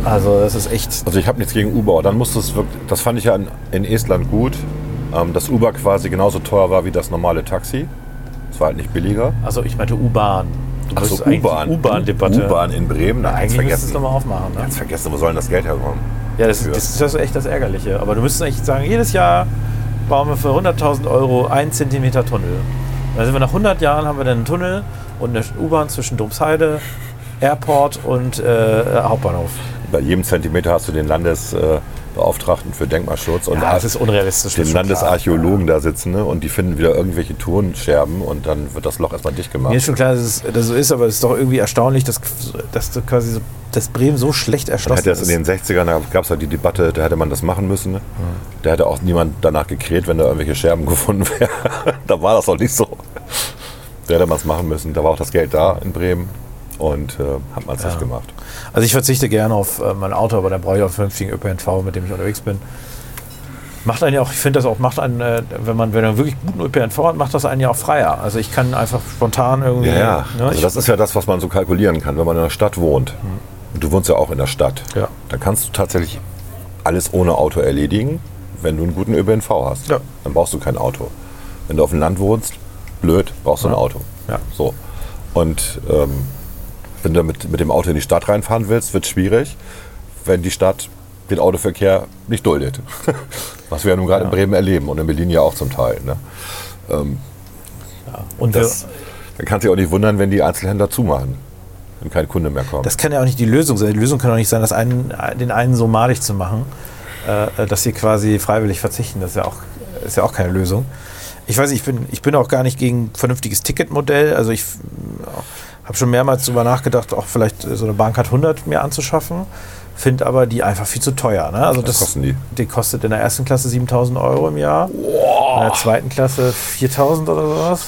Also das ist echt, Also ich habe nichts gegen Uber. Dann musste es wirklich, das fand ich ja in, in Estland gut, ähm, dass Uber quasi genauso teuer war wie das normale Taxi. Es war halt nicht billiger. also ich meinte U-Bahn. Du Ach so, müsstest eigentlich die U-Bahn. U-Bahn-Debatte. U-Bahn in Bremen? Ganz Eigentlich müsstest du vergessen. mal aufmachen. Ne? Ganz vergessen, wo soll denn das Geld herkommen? Ja, das, das ist das ist echt das Ärgerliche. Aber du müsstest eigentlich sagen, jedes Jahr bauen wir für 100.000 Euro einen Zentimeter Tunnel. Dann sind wir nach 100 Jahren, haben wir dann einen Tunnel und eine U-Bahn zwischen Domsheide, Airport und äh, Hauptbahnhof. Bei jedem Zentimeter hast du den Landesbeauftragten für Denkmalschutz und Ja, das ist unrealistisch. das den. Landesarchäologen da sitzen ne? und die finden wieder irgendwelche Tonscherben und dann wird das Loch erstmal dicht gemacht. Mir ist schon klar, dass es dass so ist, aber es ist doch irgendwie erstaunlich, dass, dass quasi so, dass Bremen so schlecht erschlossen hätte das ist. in den 60ern, da gab es ja die Debatte, da hätte man das machen müssen. Ne? Da hätte auch niemand danach gekräht, wenn da irgendwelche Scherben gefunden wären. da war das doch nicht so. Da hätte man es machen müssen. Da war auch das Geld da in Bremen und äh, hat man es nicht gemacht. Also ich verzichte gerne auf äh, mein Auto, aber da brauche ich auch einen vernünftigen ÖPNV, mit dem ich unterwegs bin. Macht einen ja auch, ich finde das auch, macht einen, äh, wenn man, wenn man wirklich guten ÖPNV hat, macht das einen ja auch freier. Also ich kann einfach spontan irgendwie. Ja, ja. Ne, Also das ist ja das, was man so kalkulieren kann, wenn man in der Stadt wohnt. Und du wohnst ja auch in der Stadt. Ja. Dann kannst du tatsächlich alles ohne Auto erledigen, wenn du einen guten ÖPNV hast. Ja. Dann brauchst du kein Auto. Wenn du auf dem Land wohnst, blöd, brauchst du ein Auto. Ja. So. Und ähm, wenn du mit, mit dem Auto in die Stadt reinfahren willst, wird es schwierig, wenn die Stadt den Autoverkehr nicht duldet. Was wir ja nun gerade in Bremen erleben und in Berlin ja auch zum Teil. Ne? und wir, Das, dann kannst du dich auch nicht wundern, wenn die Einzelhändler zumachen, wenn kein Kunde mehr kommt. das kann ja auch nicht die Lösung sein. Die Lösung kann auch nicht sein, das einen, den einen so malig zu machen, äh, dass sie quasi freiwillig verzichten. Das ist ja auch, ist ja auch keine Lösung. Ich weiß, nicht, ich bin, ich bin auch gar nicht gegen vernünftiges Ticketmodell. Also ich habe schon mehrmals darüber nachgedacht, auch vielleicht so eine Bahncard 100 mir anzuschaffen. Finde aber die einfach viel zu teuer. Ne? Also Was das, kosten die? Die kostet in der ersten Klasse 7000 Euro im Jahr. In der zweiten Klasse 4000 oder sowas.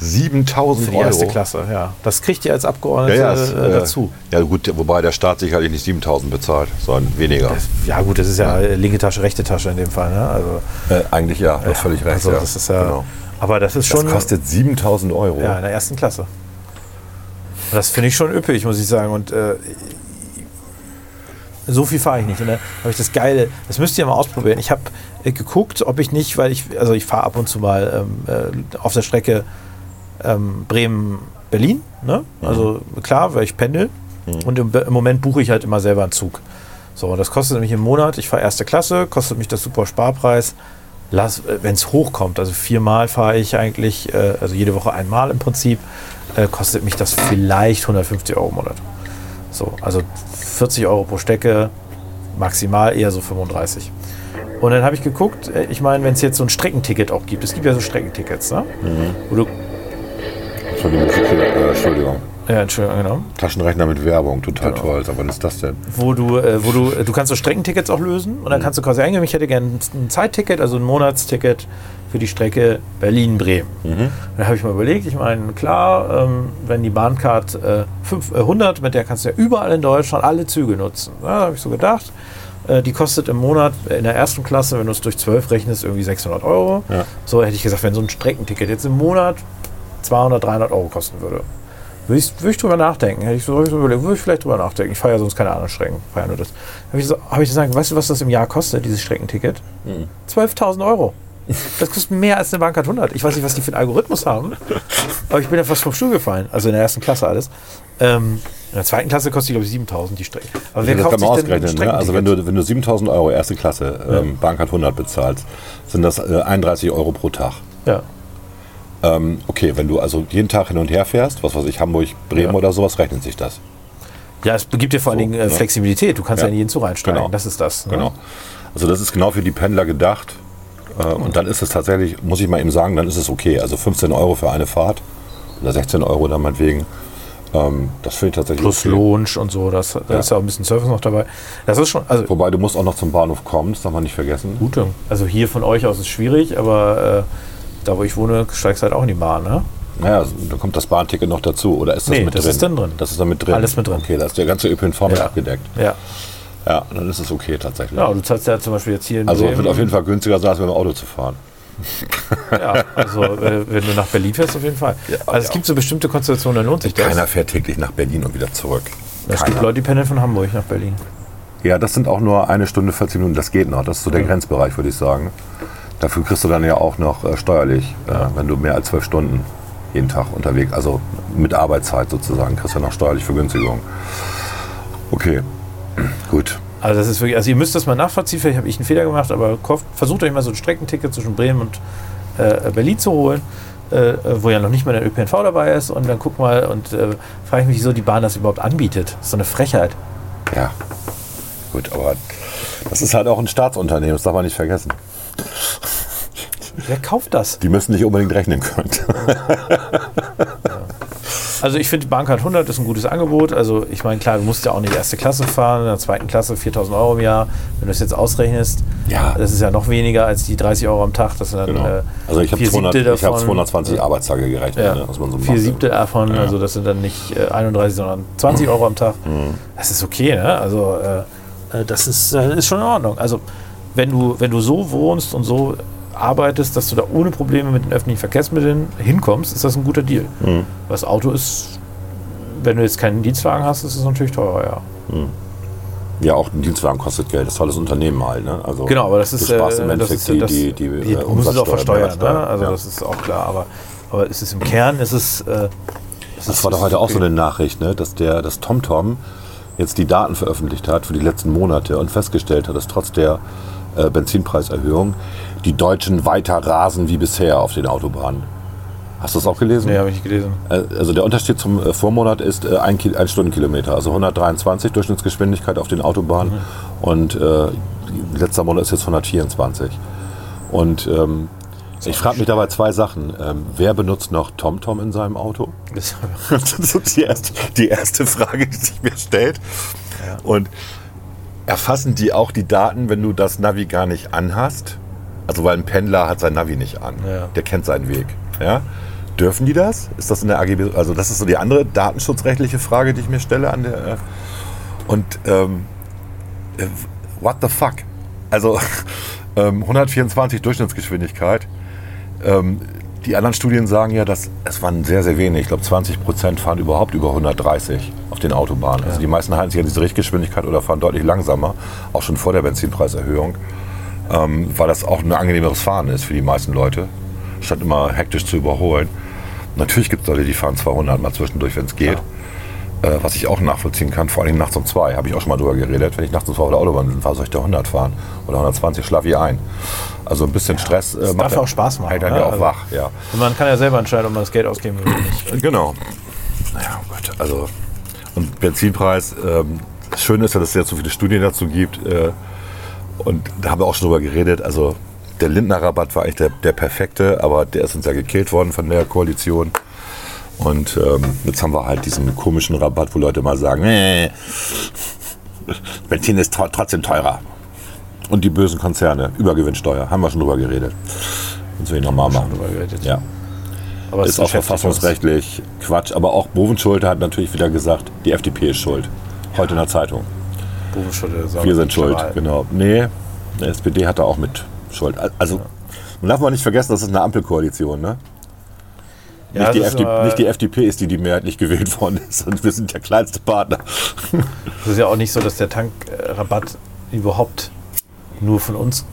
7000 Für die Euro. erste Klasse, ja. Das kriegt ihr als Abgeordnete Ja, ja, ist, äh, äh, dazu. Ja gut, wobei der Staat sicherlich nicht 7000 bezahlt, sondern weniger. Das, ja gut, das ist ja, linke Tasche, rechte Tasche in dem Fall. Ne? Also, Äh, eigentlich ja, völlig recht. also ja. das ist ja, Genau. aber das ist Das schon kostet 7000 Euro. ja, in der ersten Klasse. Das finde ich schon üppig, muss ich sagen. Und äh, so viel fahre ich nicht. Und da habe ich das Geile, das müsst ihr mal ausprobieren. Ich habe äh, geguckt, ob ich nicht, weil ich, also ich fahre ab und zu mal ähm, äh, auf der Strecke ähm, Bremen-Berlin. Ne? Also klar, weil ich pendel. Und im, im Moment buche ich halt immer selber einen Zug. So, das kostet nämlich im Monat, ich fahre erste Klasse, kostet mich das super Sparpreis. Wenn es hochkommt, also viermal fahre ich eigentlich, äh, also jede Woche einmal im Prinzip, äh, kostet mich das vielleicht 150 Euro im Monat. So, also 40 Euro pro Strecke, maximal eher so 35. Und dann habe ich geguckt, äh, ich meine, wenn es jetzt so ein Streckenticket auch gibt, es gibt ja so Streckentickets, ne? Wo du, Entschuldigung, äh, Entschuldigung. Ja, Entschuldigung, genau. Taschenrechner mit Werbung, total toll. Aber was ist das denn? wo du, äh, wo du, äh, du kannst so Streckentickets auch lösen und dann kannst du quasi eingeben, ich hätte gerne ein Zeitticket, also ein Monatsticket für die Strecke Berlin-Bremen. Dann habe ich mal überlegt, ich meine, klar, ähm, wenn die Bahncard äh, fünf- äh, 100, mit der kannst du ja überall in Deutschland alle Züge nutzen. Ja, da habe ich so gedacht, äh, die kostet im Monat in der ersten Klasse, wenn du es durch 12 rechnest, irgendwie 600 Euro. Ja. So hätte ich gesagt, wenn so ein Streckenticket jetzt im Monat 200, 300 Euro kosten würde. Würde ich, würde ich drüber nachdenken. Hätte ich so, würde ich so überlegt, würde ich vielleicht drüber nachdenken. Ich fahre ja sonst keine anderen Strecken. Fahre ja nur das. Habe ich, so, hab ich gesagt, weißt du, was das im Jahr kostet, dieses Streckenticket? 12.000 Euro. Das kostet mehr als eine Bahncard 100. Ich weiß nicht, was die für einen Algorithmus haben. Aber ich bin ja fast vom Stuhl gefallen. Also in der ersten Klasse alles. Ähm, in der zweiten Klasse kostet die, glaube ich, 7.000 die Strecke. Aber wer das kauft sich denn ein. Ne? Also wenn du, wenn du 7000 Euro erste Klasse ähm, Bankart 100 bezahlst, sind das äh, 31 Euro pro Tag. Ja. Ähm, okay, wenn du also jeden Tag hin und her fährst, was weiß ich, Hamburg, Bremen Ja. oder sowas, rechnet sich das. ja, es gibt dir vor allen So, Dingen äh, ne? Flexibilität. Du kannst ja, in jeden Zug einsteigen. Genau. Das ist das. ne? Genau. Also das ist genau für die Pendler gedacht. Äh, und dann ist es tatsächlich, muss ich mal eben sagen, dann ist es okay. Also 15 Euro für eine Fahrt oder 16 Euro dann meinetwegen. Ähm, das finde ich tatsächlich Plus okay. Launch und so. Das, da Ja. ist ja auch ein bisschen Service noch dabei. Das ist schon, also Wobei du musst auch noch zum Bahnhof kommen, das darf man nicht vergessen. Gute. Also hier von euch aus ist schwierig, aber äh, da wo ich wohne, steigst halt auch in die Bahn, ne? Naja, da kommt das Bahnticket noch dazu. Oder ist das Nee, mit das drin? ist dann drin. Das ist dann mit drin. Alles mit drin. Okay, da ist der ganze ÖPNV mit Ja. abgedeckt. Ja. Ja, dann ist es okay tatsächlich. Ja, du zahlst ja zum Beispiel jetzt hier in Also Bremen, wird auf jeden Fall günstiger sein, als mit dem Auto zu fahren. Ja, also äh, wenn du nach Berlin fährst, auf jeden Fall. Ja, also es ja. gibt so bestimmte Konstellationen, da lohnt sich das. Keiner fährt täglich nach Berlin und wieder zurück. es gibt. Leute, die pendeln von Hamburg nach Berlin. Ja, das sind auch nur eine Stunde 40 Minuten. Das geht noch. Das ist so der Grenzbereich, würde ich sagen. Dafür kriegst du dann ja auch noch äh, steuerlich, äh, wenn du mehr als zwölf Stunden jeden Tag unterwegs, also mit Arbeitszeit sozusagen, kriegst du noch steuerlich Vergünstigung. Okay, gut. Also das ist wirklich, also ihr müsst das mal nachvollziehen, vielleicht habe ich einen Fehler gemacht, aber kauft, versucht euch mal so ein Streckenticket zwischen Bremen und äh, Berlin zu holen, äh, wo ja noch nicht mal der ÖPNV dabei ist und dann guck mal und äh, frage ich mich, wieso die Bahn das überhaupt anbietet. Das ist so eine Frechheit. Ja. Gut, aber das ist halt auch ein Staatsunternehmen, das darf man nicht vergessen. Wer kauft das? Die müssen nicht unbedingt rechnen können. Also ich finde, die Bahncard 100 ist ein gutes Angebot. Also ich meine, klar, du musst ja auch nicht erste Klasse fahren, in der zweiten Klasse 4000 Euro im Jahr. Wenn du es jetzt ausrechnest, Ja. das ist ja noch weniger als die 30 Euro am Tag. Das sind dann Genau. äh, Also ich habe vier 200 Siebtel ich hab davon. 220 Arbeitstage gerechnet, Ja, ne, was man so vier macht. Siebtel davon, also das sind dann nicht äh, 31, sondern 20 Euro am Tag. Mhm. Das ist okay, ne? Also äh, äh, das ist, äh, ist schon in Ordnung. Also wenn du, wenn du so wohnst und so arbeitest, dass du da ohne Probleme mit den öffentlichen Verkehrsmitteln hinkommst, ist das ein guter Deal. Mhm. Das Auto ist, wenn du jetzt keinen Dienstwagen hast, ist es natürlich teurer, ja. Ja, auch ein Dienstwagen kostet Geld, das ist tolles Unternehmen halt. Ne? Also Genau, aber das du ist, sparst äh, im das Endeffekt ist die, das, die, die, die äh, muss es auch versteuern, ne? Also ja. das ist auch klar, aber, aber es ist im Kern, ist es, äh, es Das ist- war doch es heute auch so eine Nachricht, ne? dass der das TomTom jetzt die Daten veröffentlicht hat für die letzten Monate und festgestellt hat, dass trotz der äh, Benzinpreiserhöhung die Deutschen weiter rasen wie bisher auf den Autobahnen. Hast du das auch gelesen? Nee, habe ich nicht gelesen. Äh, Also der Unterschied zum äh, Vormonat ist äh, ein, Ki- ein Stundenkilometer, also 123 Durchschnittsgeschwindigkeit auf den Autobahnen Mhm. und äh, letzter Monat ist jetzt 124. Und ähm, ich frage mich dabei zwei Sachen. Ähm, wer benutzt noch TomTom in seinem Auto? Das, ist die erste, die erste Frage, die sich mir stellt. Und erfassen die auch die Daten, wenn du das Navi gar nicht anhast? Also weil ein Pendler hat sein Navi nicht an. Ja. Der kennt seinen Weg. Ja? Dürfen die das? Ist das in der AGB? Also das ist so die andere datenschutzrechtliche Frage, die ich mir stelle an der. Äh, und ähm, äh, what the fuck? Also ähm, 124 Durchschnittsgeschwindigkeit. Ähm, die anderen Studien sagen ja, dass es waren sehr, sehr wenig. Ich glaube, 20 Prozent fahren überhaupt über 130 auf den Autobahnen. Also die meisten halten sich an diese Richtgeschwindigkeit oder fahren deutlich langsamer, auch schon vor der Benzinpreiserhöhung, ähm, weil das auch ein angenehmeres Fahren ist für die meisten Leute, statt immer hektisch zu überholen. Natürlich gibt es Leute, die fahren 200 mal zwischendurch, wenn es geht. Äh, was ich auch nachvollziehen kann, vor allem nachts um zwei, habe ich auch schon mal drüber geredet. Wenn ich nachts um zwei auf der Autobahn fahre, soll ich da 100 fahren oder 120, schlafe ich ein. Also ein bisschen Stress äh, darf ja auch Spaß machen, Hält dann ne? ja auch Also- wach, ja. und man kann ja selber entscheiden, ob man das Geld ausgeben will oder nicht. Genau. Naja, oh Gott, also und Benzinpreis, ähm, das Schöne ist ja, dass es jetzt so viele Studien dazu gibt äh, und da haben wir auch schon drüber geredet, also der Lindner-Rabatt war eigentlich der, der perfekte, aber der ist uns ja gekillt worden von der Koalition. Und ähm, jetzt haben wir halt diesen komischen Rabatt, wo Leute mal sagen, nee, Benzin ist tro- trotzdem teurer. Und die bösen Konzerne, Übergewinnsteuer, haben wir schon drüber geredet. Müssen wir nochmal machen. drüber geredet. Ja. Aber es Ist auch beschäftigt uns. verfassungsrechtlich Quatsch. Aber auch Bovenschulte hat natürlich wieder gesagt, die FDP ist schuld. Heute in der Zeitung. Bubenschule, sagen Wir sind schuld, Krawall. genau. Nee, der SPD hat da auch mit Schuld. Also, man darf mal nicht vergessen, das ist eine Ampelkoalition, ne? Ja, nicht, die FDP, nicht die FDP ist die, die mehrheitlich gewählt worden ist. Und wir sind der kleinste Partner. Es ist ja auch nicht so, dass der Tankrabatt überhaupt nur von uns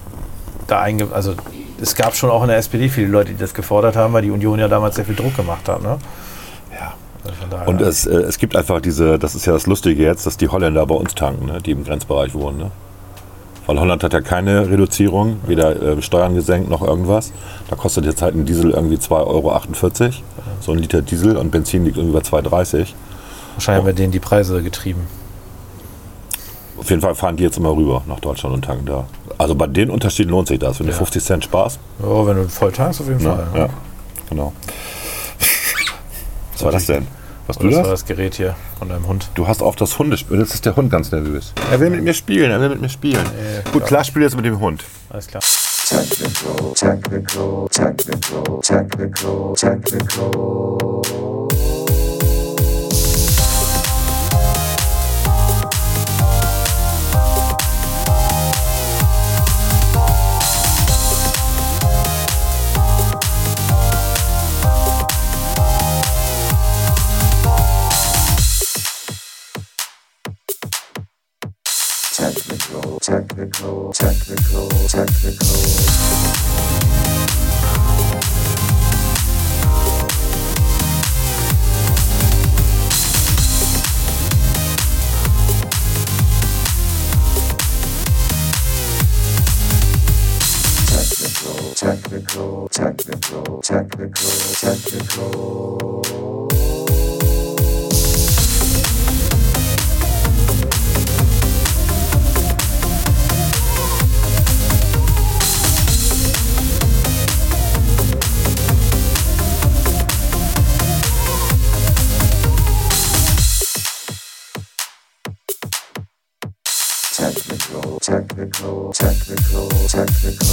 da einge... Also es gab schon auch in der SPD viele Leute, die das gefordert haben, weil die Union ja damals sehr viel Druck gemacht hat. Ne? Ja. Also Und es, äh, es gibt einfach diese, das ist ja das Lustige jetzt, dass die Holländer bei uns tanken, ne? die im Grenzbereich wohnen. Ne? Weil Holland hat ja keine Reduzierung, weder äh, Steuern gesenkt noch irgendwas. Da kostet jetzt halt ein Diesel irgendwie 2,48 Euro. So ein Liter Diesel und Benzin liegt irgendwie bei 2,30. wahrscheinlich haben wir denen die Preise getrieben. Auf jeden Fall fahren die jetzt immer rüber nach Deutschland und tanken da. Also bei den Unterschieden lohnt sich das. Wenn du Ja. 50 Cent sparst, Ja, wenn du voll tankst, auf jeden ne? Fall. ja, genau. Was war das denn? Was du das war das? Gerät hier von deinem Hund. Du hast auch das Hundespiel. Jetzt ist der Hund ganz nervös. Er will mit mir spielen, er will mit mir spielen. Gut, klar, spiel jetzt mit dem Hund. Alles klar. Technical, technical, technical, technical, technical. technical, technical, technical. technical, technical, technical, technical, technical. Technical, technical, technical.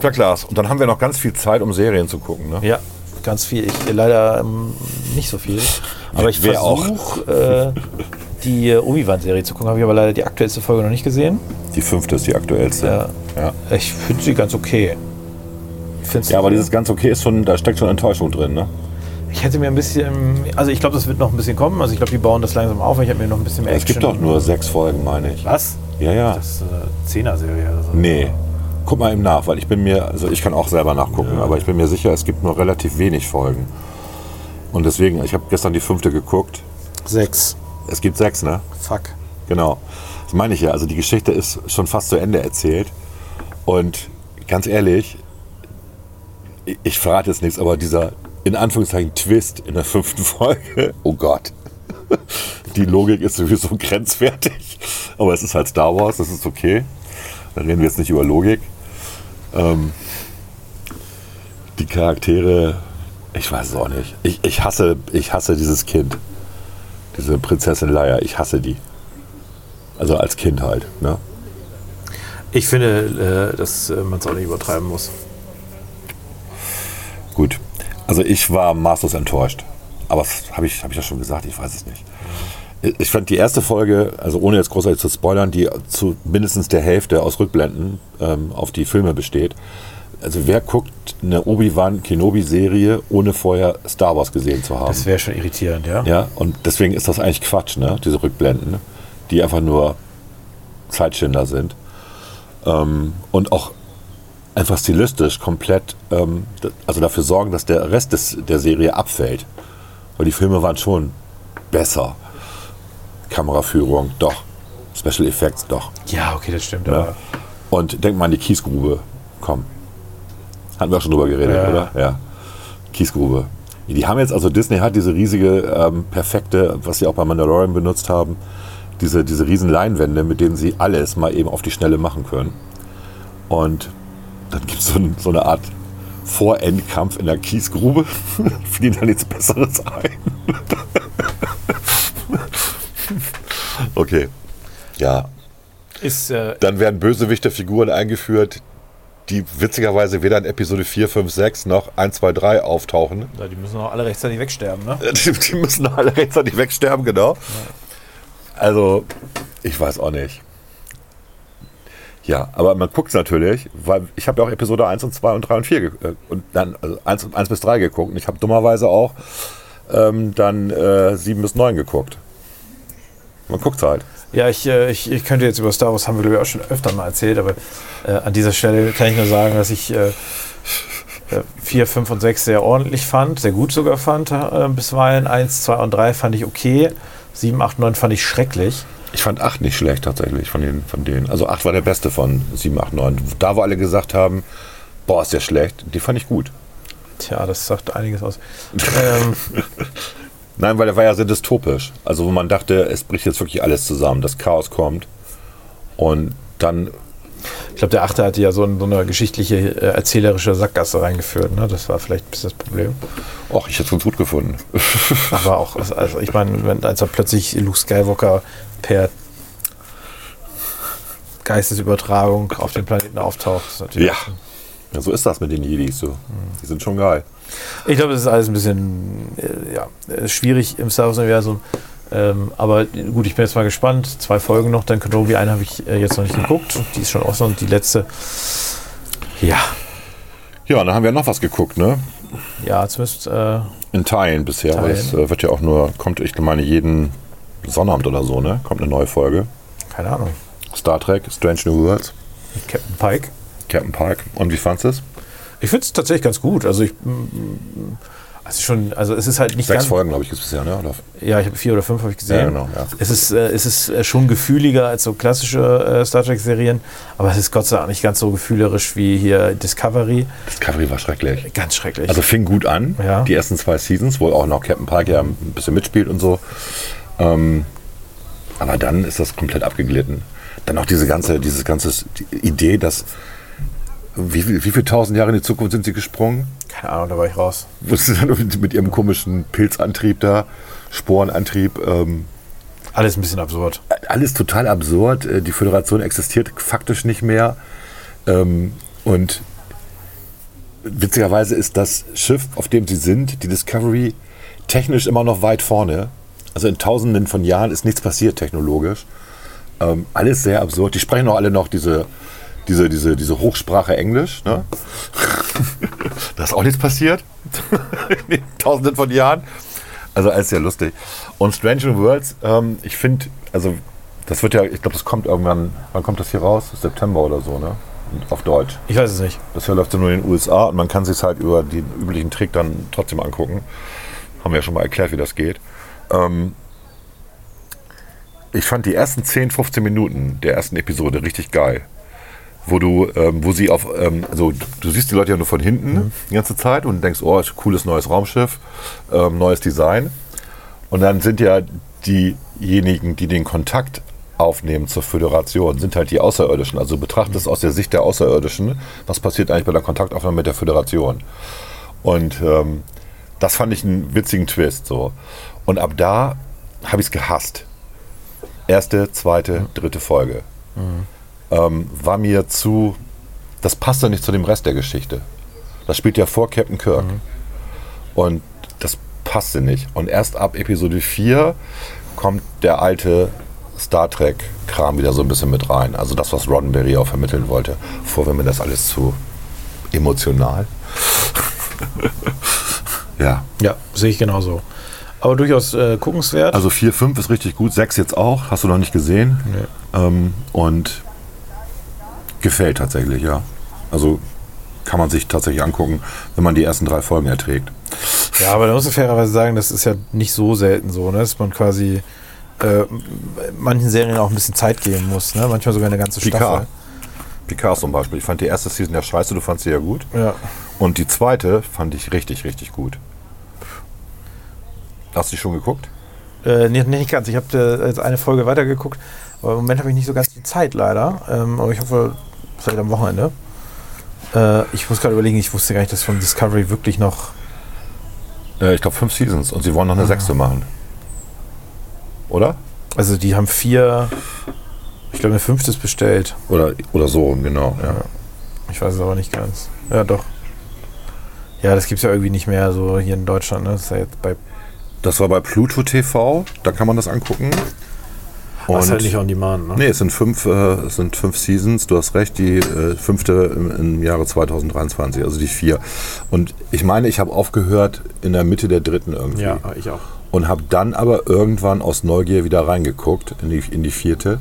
Klar, Klaas. Und dann haben wir noch ganz viel Zeit, um Serien zu gucken. Ne? Ja, ganz viel. Ich leider ähm, nicht so viel. Aber ich auch. versuche, äh, die äh, Obi-Wan-Serie zu gucken. Habe ich aber leider die aktuellste Folge noch nicht gesehen. Die fünfte ist die aktuellste. Ja. Ja. Ich finde sie ganz okay. Findest ja, aber dieses ganz okay ist schon, da steckt schon Enttäuschung drin, ne? Ich hätte mir ein bisschen, also ich glaube, das wird noch ein bisschen kommen. Also ich glaube, die bauen das langsam auf. Ich habe mir noch ein bisschen mehr Es gibt doch nur sechs Folgen, meine ich. Was? Ja, ja. Das ist eine Zehner-Serie oder so. Nee. Guck mal eben nach, weil ich bin mir, also ich kann auch selber nachgucken, aber ich bin mir sicher, es gibt nur relativ wenig Folgen. Und deswegen, ich habe gestern die fünfte geguckt. Sechs. Es gibt sechs, ne? Fuck. Genau. Das meine ich ja. Also die Geschichte ist schon fast zu Ende erzählt. Und ganz ehrlich, ich, ich verrate jetzt nichts, aber dieser in Anführungszeichen Twist in der fünften Folge, oh Gott. Die Logik ist sowieso grenzwertig. Aber es ist halt Star Wars, das ist okay. Da reden wir jetzt nicht über Logik. Ähm, die Charaktere, ich weiß es auch nicht. Ich, ich, hasse, ich hasse dieses Kind. Diese Prinzessin Leia, ich hasse die. Also als Kind halt. Ne? Ich finde, äh, dass äh, man es auch nicht übertreiben muss. Gut. Also ich war maßlos enttäuscht. Aber das habe ich, hab ich ja schon gesagt, ich weiß es nicht. Ich fand die erste Folge, also ohne jetzt großartig zu spoilern, die zu mindestens der Hälfte aus Rückblenden ähm, auf die Filme besteht. Also wer guckt eine Obi-Wan Kenobi-Serie, ohne vorher Star Wars gesehen zu haben? Das wäre schon irritierend, ja? Ja, und deswegen ist das eigentlich Quatsch, ne? diese Rückblenden, die einfach nur Zeitschinder sind. Ähm, und auch einfach stilistisch komplett, ähm, also dafür sorgen, dass der Rest des, der Serie abfällt. Weil die Filme waren schon besser. Kameraführung, doch. Special Effects, doch. Ja, okay, das stimmt. Aber Und denk mal an die Kiesgrube. Komm. Hatten wir auch schon drüber geredet, Ja. oder? Ja. Kiesgrube. Die haben jetzt, also Disney hat diese riesige, ähm, perfekte, was sie auch bei Mandalorian benutzt haben, diese, diese riesen Leinwände, mit denen sie alles mal eben auf die Schnelle machen können. Und dann gibt es so, ein, so eine Art Vorendkampf in der Kiesgrube. Fiel ihnen da nichts Besseres ein. okay. Ja, ist, äh, dann werden bösewichte Figuren eingeführt, die witzigerweise weder in Episode 4, 5, 6 noch 1, 2, 3 auftauchen. ja, die müssen auch alle rechtzeitig wegsterben, ne? Die, die müssen alle rechtzeitig wegsterben, genau. Also, ich weiß auch nicht. Ja, aber man guckt natürlich, weil ich habe ja auch Episode 1 und 2 und 3 und 4 ge- äh, und dann also 1, 1 bis 3 geguckt. Und ich habe dummerweise auch ähm, dann äh, 7 bis 9 geguckt. Man guckt halt. Ja, ich, äh, ich, ich könnte jetzt über Star Wars, haben wir glaube ich auch schon öfter mal erzählt, aber äh, an dieser Stelle kann ich nur sagen, dass ich äh, 4, 5 und 6 sehr ordentlich fand, sehr gut sogar fand äh, bisweilen. 1, 2 und 3 fand ich okay. 7, 8, 9 fand ich schrecklich. Ich fand 8 nicht schlecht tatsächlich von, den, von denen. Also 8 war der beste von 7, 8, 9. Da, wo alle gesagt haben, boah, ist der schlecht, die fand ich gut. Tja, das sagt einiges aus. ähm, Nein, weil der war ja sehr dystopisch. Also wo man dachte, es bricht jetzt wirklich alles zusammen, das Chaos kommt. Und dann, ich glaube, der 8. hatte ja so, ein, so eine geschichtliche, äh, erzählerische Sackgasse reingeführt. Ne? Das war vielleicht ein bisschen das Problem. ach, ich hätte es ganz gut gefunden. Aber auch, also ich meine, wenn als er plötzlich Luke Skywalker per Geistesübertragung auf dem Planeten auftaucht, ist natürlich. ja. ja, so ist das mit den Jedis so. Die sind schon geil. Ich glaube, das ist alles ein bisschen äh, ja, äh, schwierig im Star Wars-Universum. Ähm, aber gut, ich bin jetzt mal gespannt. Zwei Folgen noch, dann Kenobi, eine habe ich äh, jetzt noch nicht geguckt. Die ist schon offen und die letzte. Ja, Ja, dann haben wir noch was geguckt, ne? ja, zumindest. Äh, In Teilen bisher. Aber Teilen. es äh, wird ja auch nur, kommt, ich meine, jeden Sonnabend oder so, ne? Kommt eine neue Folge. keine Ahnung. Star Trek, Strange New Worlds. Captain Pike. Captain Pike. Und wie fandest du es? Ich finde es tatsächlich ganz gut. Also ich. mm, Also schon, also es ist halt nicht Sechs. Folgen, glaube ich, gibt es bisher, ne? Oder? Ja, ich habe vier oder fünf habe ich gesehen. Ja, genau, ja. Es ist, äh, es ist äh, schon gefühliger als so klassische äh, Star Trek-Serien, aber es ist Gott sei Dank nicht ganz so gefühlerisch wie hier Discovery. Discovery war schrecklich. Ganz schrecklich. Also fing gut an, Ja. die ersten zwei Seasons, wo auch noch Captain Pike ja ein bisschen mitspielt und so. Ähm, aber dann ist das komplett abgeglitten. Dann auch diese ganze, dieses ganze die Idee, dass wie, viel- wie viele tausend Jahre in die Zukunft sind sie gesprungen? Keine Ahnung, da war ich raus. Wo sie dann mit ihrem komischen Pilzantrieb da, Sporenantrieb, ähm, Alles ein bisschen absurd. alles total absurd. Äh, Die Föderation existiert faktisch nicht mehr. Ähm, Und witzigerweise ist das Schiff, auf dem sie sind, die Discovery, technisch immer noch weit vorne. Also in tausenden von Jahren ist nichts passiert technologisch. Ähm, alles sehr absurd. Die sprechen auch alle noch diese, diese, diese, diese Hochsprache Englisch. Ne? da ist auch nichts passiert. in tausenden von Jahren. Also alles sehr lustig. Und Strange New Worlds, ähm, ich finde, also das wird ja, ich glaube, das kommt irgendwann, wann kommt das hier raus? September oder so, ne? Auf Deutsch. Ich weiß es nicht. Das hier läuft ja nur in den USA und man kann sich halt über den üblichen Trick dann trotzdem angucken. Haben wir ja schon mal erklärt, wie das geht. Ähm, ich fand die ersten 10, 15 Minuten der ersten Episode richtig geil. Wo du, ähm, wo sie auf, ähm, also du siehst die Leute ja nur von hinten die ganze Zeit und denkst, oh, cooles neues Raumschiff, ähm, neues Design. Und dann sind ja diejenigen, die den Kontakt aufnehmen zur Föderation, sind halt die Außerirdischen. Also betrachtest aus der Sicht der Außerirdischen, was passiert eigentlich bei der Kontaktaufnahme mit der Föderation. Und ähm, das fand ich einen witzigen Twist. So. Und ab da habe ich es gehasst. Erste, zweite, dritte Folge. Ähm, war mir zu. Das passte nicht zu dem Rest der Geschichte. Das spielt ja vor Captain Kirk. Und das passte nicht. Und erst ab Episode 4 kommt der alte Star Trek-Kram wieder so ein bisschen mit rein. Also das, was Roddenberry auch vermitteln wollte. Vor wenn mir das alles zu emotional. ja. Ja, sehe ich genauso. Aber durchaus äh, guckenswert. Also 4, 5 ist richtig gut, 6 jetzt auch, hast du noch nicht gesehen. Ähm, und gefällt tatsächlich, ja. Also kann man sich tatsächlich angucken, wenn man die ersten drei Folgen erträgt. Ja, aber da muss ich fairerweise sagen, das ist ja nicht so selten so, ne? dass man quasi äh, manchen Serien auch ein bisschen Zeit geben muss. Ne? Manchmal sogar eine ganze Picard. Staffel. Picard zum Beispiel. Ich fand die erste Season ja scheiße, du fandst sie ja gut. Ja. Und die zweite fand ich richtig, richtig gut. Hast du die schon geguckt? Äh, nee, nicht ganz. Ich habe äh, jetzt eine Folge weitergeguckt, aber im Moment habe ich nicht so ganz die Zeit leider. Ähm, aber ich hoffe, vielleicht am Wochenende. Äh, ich muss gerade überlegen, ich wusste gar nicht, dass von Discovery wirklich noch. Äh, ich glaube fünf Seasons und sie wollen noch eine sechste machen. Oder? Also die haben vier, ich glaube, eine fünfte ist bestellt. Oder, oder so, genau. Ja. Ich weiß es aber nicht ganz. Ja, doch. Ja, das gibt es ja irgendwie nicht mehr so hier in Deutschland. Ne? Das ja. Das war bei Pluto TV, da kann man das angucken. Und ist halt nicht on demand, ne? Nee, es sind fünf, äh, es sind fünf Seasons, du hast recht, die äh, fünfte im, im Jahre 2023, also die vier. Und ich meine, ich habe aufgehört in der Mitte der dritten irgendwie. Ja, ich auch. Und habe dann aber irgendwann aus Neugier wieder reingeguckt in die, in die vierte.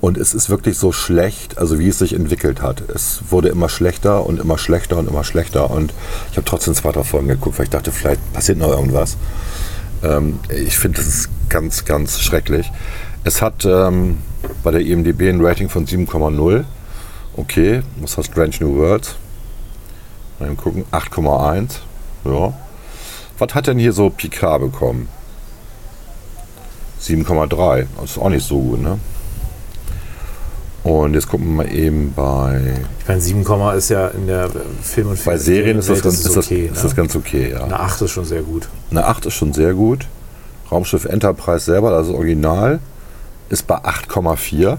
Und es ist wirklich so schlecht, also wie es sich entwickelt hat. Es wurde immer schlechter und immer schlechter und immer schlechter. Und ich habe trotzdem zwei, drei Folgen geguckt, weil ich dachte, vielleicht passiert noch irgendwas. Ähm, ich finde, das ist ganz, ganz schrecklich. Es hat ähm, bei der IMDB ein Rating von 7,0. Okay, was hat Strange New Worlds? Mal gucken, 8,1. Ja. Was hat denn hier so Picard bekommen? 7,3. Das ist auch nicht so gut, ne? Und jetzt gucken wir mal eben bei. Ich meine, 7, ist ja in der Film- und Bei Serien ist das, ganz, ist, das, okay. ist das ne? ganz okay, ja. Eine 8 ist schon sehr gut. Eine 8 ist schon sehr gut. Raumschiff Enterprise selber, das ist Original, ist bei 8,4.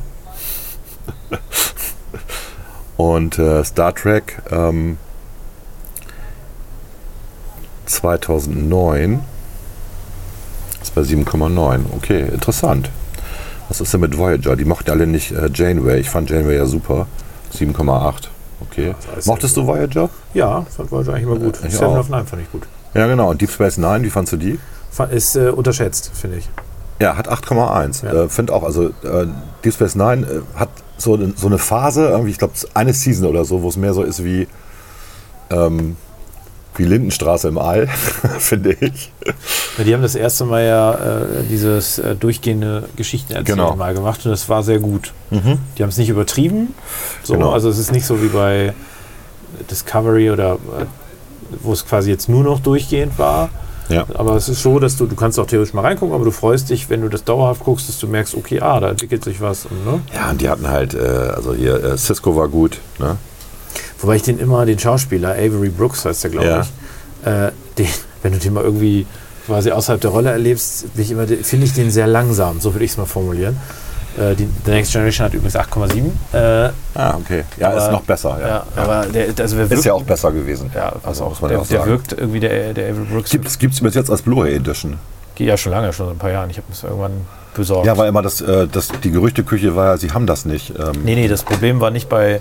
Und äh, Star Trek ähm, 2009 ist bei 7,9. Okay, interessant. Was ist denn mit Voyager? Die mochten alle nicht äh, Janeway. Ich fand Janeway ja super. 7,8. Okay. das heißt Mochtest du Voyager? Ja, fand Voyager eigentlich immer gut. Ich Seven of Nine fand ich gut. Ja, genau. Und Deep Space Nine, wie fandst du die? Ist äh, unterschätzt, finde ich. Ja, hat 8,1. Ja. Äh, Finde auch, also äh, Deep Space Nine äh, hat so, so eine Phase, irgendwie, ich glaube, eine Season oder so, wo es mehr so ist wie, ähm, wie Lindenstraße im All, finde ich. Ja, die haben das erste Mal ja äh, dieses äh, durchgehende Geschichtenerzählen Genau. mal gemacht und das war sehr gut. Die haben es nicht übertrieben. So, Genau. Also es ist nicht so wie bei Discovery oder äh, wo es quasi jetzt nur noch durchgehend war. Ja. Aber es ist so, dass du, du kannst auch theoretisch mal reingucken, aber du freust dich, wenn du das dauerhaft guckst, dass du merkst, okay, ah, da entwickelt sich was. Und, ne? Ja, und die hatten halt, äh, also hier, äh, Cisco war gut, ne? Wobei ich den immer, den Schauspieler, Avery Brooks heißt der, glaube Ja. ich, äh, den, wenn du den mal irgendwie quasi außerhalb der Rolle erlebst, finde ich den sehr langsam, so würde ich es mal formulieren. Äh, die, The Next Generation hat übrigens 8,7. Äh, Ah, okay. Ja, ist Aber- noch besser, ja. ja, aber der, also wirkt, Ist ja auch besser gewesen. ja, also, auch, muss man der, ja auch der sagen. wirkt irgendwie, der, der Avery Brooks, Gibt es jetzt als Blu-ray Edition? ja schon lange, schon seit ein paar Jahren. Ich habe es irgendwann besorgt. Ja, war immer das, äh, das, die Gerüchteküche war sie haben das nicht. Ähm, nee, nee, das Problem war nicht bei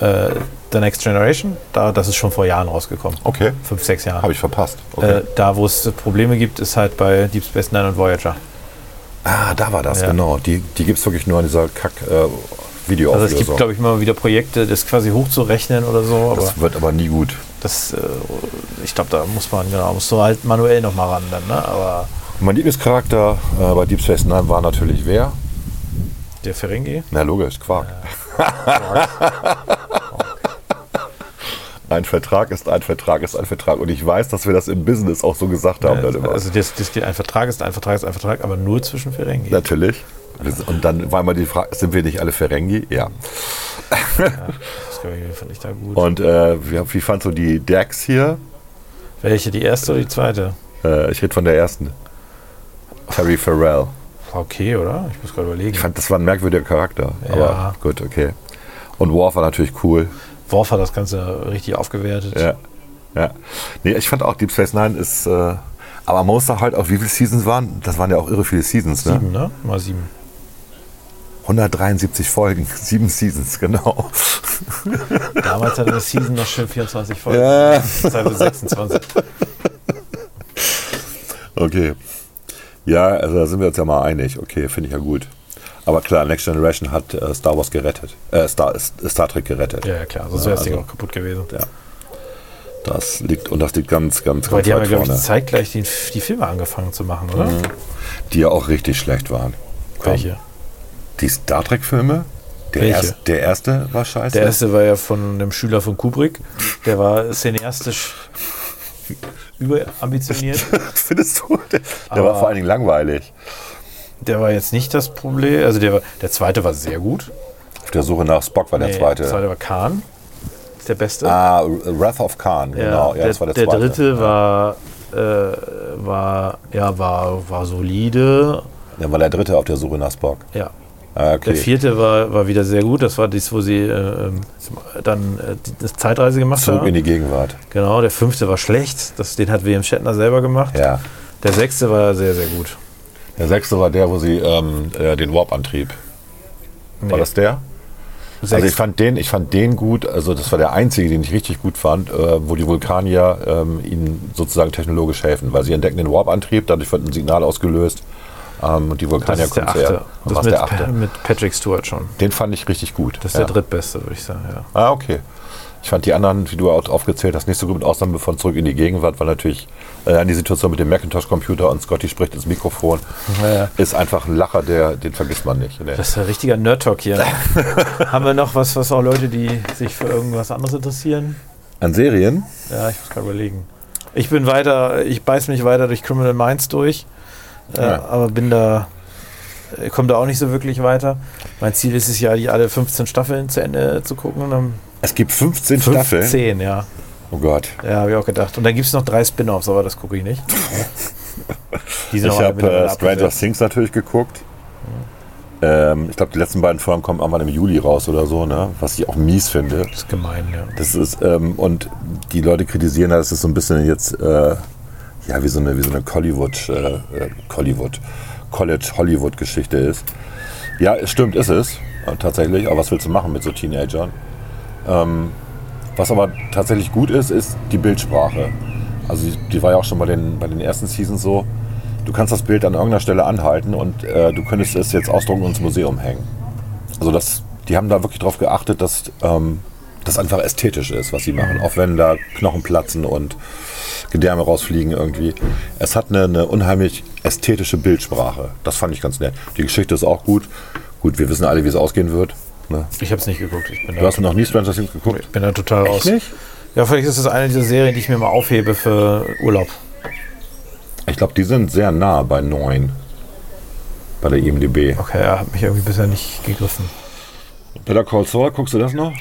äh, The Next Generation, da, das ist schon vor Jahren rausgekommen. Okay, Fünf, sechs Jahren. habe ich verpasst. Okay. Äh, da, wo es Probleme gibt, ist halt bei Deep Space Nine und Voyager. Ah, da war das, ja. genau. Die, die gibt es wirklich nur an dieser Kack-Video Also es gibt, glaube ich, immer wieder Projekte, das quasi hochzurechnen oder so, aber das wird aber nie gut. das, äh, ich glaube, da muss man, genau, musst du halt manuell noch mal ran dann, ne? Aber Mein Lieblingscharakter äh, bei Deep Space Nine war natürlich wer? der Ferengi, Na logisch, Quark. Ein Vertrag ist ein Vertrag ist ein Vertrag. Und ich weiß, dass wir das im Business auch so gesagt haben. dann immer. also das, das geht, ein Vertrag ist ein Vertrag ist ein Vertrag, aber nur zwischen Ferengi. Natürlich. Und dann war immer die Frage, sind wir nicht alle Ferengi? Ja. Das glaub ich, fand ich da gut. Und äh, wie, wie fandst du die Dax hier? Welche, die erste oder die zweite? Äh, ich rede von der ersten. Terry Farrell. Okay, oder? Ich muss gerade überlegen. Ich fand, das war ein merkwürdiger Charakter. Ja. Aber gut, okay. Und Worf war natürlich cool. Worf hat das Ganze richtig aufgewertet. Ja. ja. Nee, ich fand auch Deep Space Nine ist. Äh, aber man muss da halt auch, wie viele Seasons waren? Das waren ja auch irre viele Seasons, ne? Sieben, ne? Mal sieben. 173 Folgen, sieben Seasons, genau. Damals hatte eine Season noch schön 24 Folgen. Ja. Teilweise 26. Okay. Ja, also da sind wir uns ja mal einig. Okay, finde ich ja gut. Aber klar, Next Generation hat äh, Star Wars gerettet. Äh, Star, Star Trek gerettet. Ja, ja, klar, sonst wäre das Ding also- auch kaputt gewesen. Ja. Das liegt, und das liegt ganz, ganz, Weil ganz die haben ja, glaube ich, zeitgleich die, die Filme angefangen zu machen, oder? Die ja auch richtig schlecht waren. Komm, Welche? Die Star Trek-Filme? Der, erst, der erste war scheiße. Der erste war ja von einem Schüler von Kubrick. Der war cineastisch überambitioniert. Findest du? Der, der war Aber- vor allen Dingen langweilig. Der war jetzt nicht das Problem. Also der, der zweite war sehr gut. Auf der Suche nach Spock war der Nee, zweite. Der zweite war Khan. Ist der beste. Ah, Wrath of Khan, genau. Ja, der, das war der, der zweite. dritte war, äh, war, ja, war, war solide. Dann war der dritte auf der Suche nach Spock. Ja. Ah, okay. Der vierte war, war wieder sehr gut. Das war dies, wo sie äh, ähm, dann äh, die- das Zeitreise gemacht Zurück in haben. die Gegenwart. Genau. Der fünfte war schlecht. Das, den hat William Shatner selber gemacht. Ja. Der sechste war sehr, sehr gut. Der sechste war der, wo sie ähm, äh, den Warp-Antrieb. War Nee, das der? Also sechs- ich fand den, ich fand den gut. Also das war der einzige, den ich richtig gut fand, äh, wo die Vulkanier ähm, ihnen sozusagen technologisch helfen, weil sie entdecken den Warp-Antrieb, dadurch wird ein Signal ausgelöst ähm, und die das Vulkanier ist kommen zu Das mit, der achte? mit Patrick Stewart schon. Den fand ich richtig gut. Das ist ja. der drittbeste, würde ich sagen. Ja. Ah, okay. Ich fand die anderen, wie du auch aufgezählt hast, nicht so gut mit Ausnahme von Zurück in die Gegenwart, weil natürlich äh, an die Situation mit dem Macintosh-Computer und Scotty spricht ins Mikrofon, Ja. ist einfach ein Lacher, der, den vergisst man nicht. Ne? Das ist ein richtiger Nerd-Talk hier. Haben wir noch was, was auch Leute, die sich für irgendwas anderes interessieren? An Serien? Ja, ich muss gerade überlegen. Ich bin weiter, ich beiß mich weiter durch Criminal Minds durch, äh, Ja. aber bin da, äh, komme da auch nicht so wirklich weiter. Mein Ziel ist es ja, die alle 15 Staffeln zu Ende zu gucken. Und dann Es gibt 15 Staffeln. 15, ja. Oh Gott. Ja, habe ich auch gedacht. Und dann gibt es noch drei Spin-Offs, aber das gucke ich nicht. Ich habe äh, Stranger. Things natürlich geguckt. Ähm, ich glaube, die letzten beiden Folgen kommen irgendwann im Juli raus oder so, ne? was ich auch mies finde. Das ist gemein, ja. Das ist, ähm, und die Leute kritisieren, dass es so ein bisschen jetzt, äh, ja, wie so eine, wie so eine Hollywood, äh, äh, Hollywood, College Hollywood Geschichte ist. Ja, es stimmt, ist es, äh, tatsächlich. Aber was willst du machen mit so Teenagern? Ähm, was aber tatsächlich gut ist, ist die Bildsprache. Also die, die war ja auch schon bei den, bei den ersten Seasons so. Du kannst das Bild an irgendeiner Stelle anhalten und äh, du könntest es jetzt ausdrucken und ins Museum hängen. Also das die haben da wirklich drauf geachtet, dass ähm, das einfach ästhetisch ist, was sie machen. Auch wenn da Knochen platzen und Gedärme rausfliegen irgendwie. Es hat eine, eine unheimlich ästhetische Bildsprache. Das fand ich ganz nett. Die Geschichte ist auch gut. Gut, wir wissen alle, wie es ausgehen wird. Ne? Ich habe es nicht geguckt. Du hast noch nie Stranger Things geguckt? ich bin da total raus. nicht? Ja, vielleicht ist es eine dieser Serien, die ich mir mal aufhebe für Urlaub. Ich glaube, die sind sehr nah bei 9. Bei der IMDB. Okay, ja, hat mich irgendwie bisher nicht gegriffen. Better Call Saul, guckst du das noch?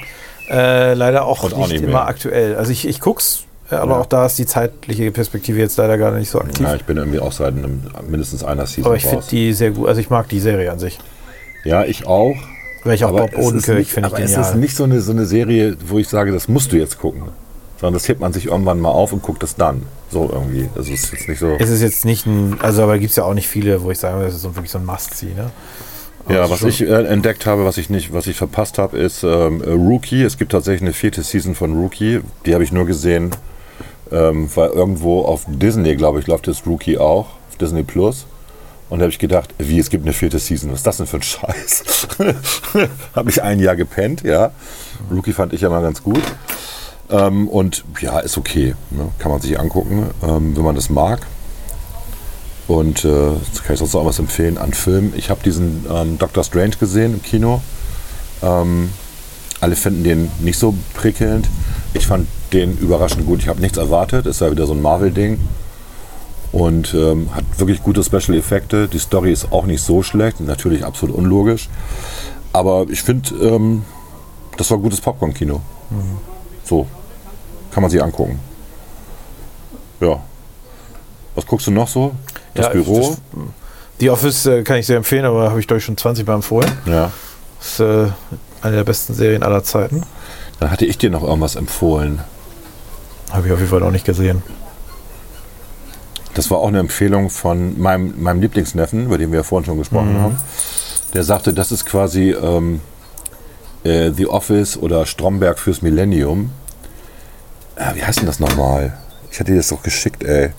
Äh, leider auch Und nicht, auch nicht immer aktuell. Also ich, ich guck's, äh, aber Ja. auch da ist die zeitliche Perspektive jetzt leider gar nicht so aktiv. Ja, ich bin irgendwie auch seit einem, mindestens einer Season aber ich finde die sehr gut. Also ich mag die Serie an sich. Ja, ich auch. Weil ich auch Bob es nicht- finde ich aber es genial. ist nicht so eine, so eine Serie, wo ich sage, das musst du jetzt gucken. Sondern das hebt man sich irgendwann mal auf und guckt es dann. So irgendwie. Das ist jetzt nicht so. es ist jetzt nicht ein, also aber gibt es ja auch nicht viele, wo ich sage, das ist so wirklich so ein Must-See, ne? Ja, Also was ich äh, entdeckt habe, was ich nicht, was ich verpasst habe, ist ähm, äh, Rookie. Es gibt tatsächlich eine vierte Season von Rookie. Die habe ich nur gesehen, ähm, weil irgendwo auf Disney, glaube ich, läuft das Rookie auch, auf Disney Plus. Und da habe ich gedacht, wie, es gibt eine vierte Season. Was ist das denn für ein Scheiß? habe ich ein Jahr gepennt, ja. Rookie fand ich ja mal ganz gut. Ähm, und ja, ist okay. Ne? Kann man sich angucken, ähm, wenn man das mag. Und äh, kann ich sonst noch was empfehlen an Filmen. Ich habe diesen ähm, Doctor Strange gesehen im Kino. Ähm, alle finden den nicht so prickelnd. Ich fand den überraschend gut. Ich habe nichts erwartet. Ist ja wieder so ein Marvel-Ding. Und ähm, hat wirklich gute Special Effekte. Die Story ist auch nicht so schlecht. Natürlich absolut unlogisch. Aber ich finde, ähm, das war gutes Popcorn-Kino. So. Kann man sich angucken. Ja. Was guckst du noch so? Das Ja, Büro? das- The Office äh, kann ich sehr empfehlen, aber habe ich glaube ich schon 20 Mal empfohlen. ja. Das ist äh, eine der besten Serien aller Zeiten. Dann hatte ich dir noch irgendwas empfohlen. Habe ich auf jeden Fall noch nicht gesehen. Das war auch eine Empfehlung von meinem, meinem Lieblingsneffen, über den wir ja vorhin schon gesprochen haben. Der sagte, das ist quasi ähm, äh, The Office oder Stromberg fürs Millennium. Ah, wie heißt denn das nochmal? Ich hatte dir das doch geschickt, ey.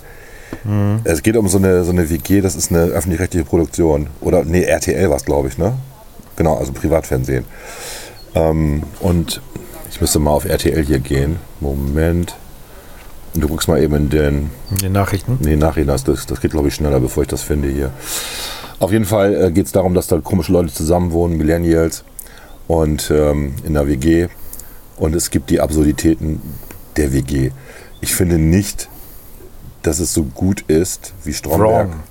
Es geht um so eine, so eine WG, das ist eine öffentlich-rechtliche Produktion. Oder, nee, RTL war es, glaube ich, ne? Genau, also Privatfernsehen. Ähm, und ich müsste mal auf RTL hier gehen. Moment. Du guckst mal eben in den In den Nachrichten. Nee, Nachrichten, das, das, geht glaube ich schneller, bevor ich das finde hier. Auf jeden Fall äh, geht es darum, dass da komische Leute zusammenwohnen, Millennials und ähm, in der WG. Und es gibt die Absurditäten der WG. Ich finde nicht, dass es so gut ist wie Stromberg. Wrong.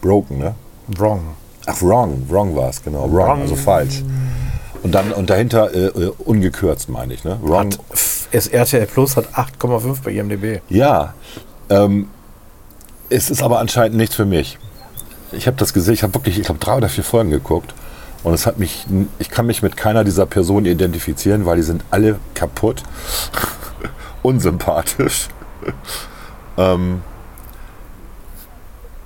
Broken, ne? Wrong. Ach, wrong. Wrong war es, genau. Wrong, Wrong. also falsch. Und dann und dahinter äh, äh, ungekürzt, meine ich, ne? Wrong. Hat, RTL Plus hat 8,5 bei IMDb. Ja, ähm, es ist aber anscheinend nichts für mich. Ich habe das gesehen, ich habe wirklich, ich glaube, drei oder vier Folgen geguckt. Und es hat mich, ich kann mich mit keiner dieser Personen identifizieren, weil die sind alle kaputt, unsympathisch. ähm,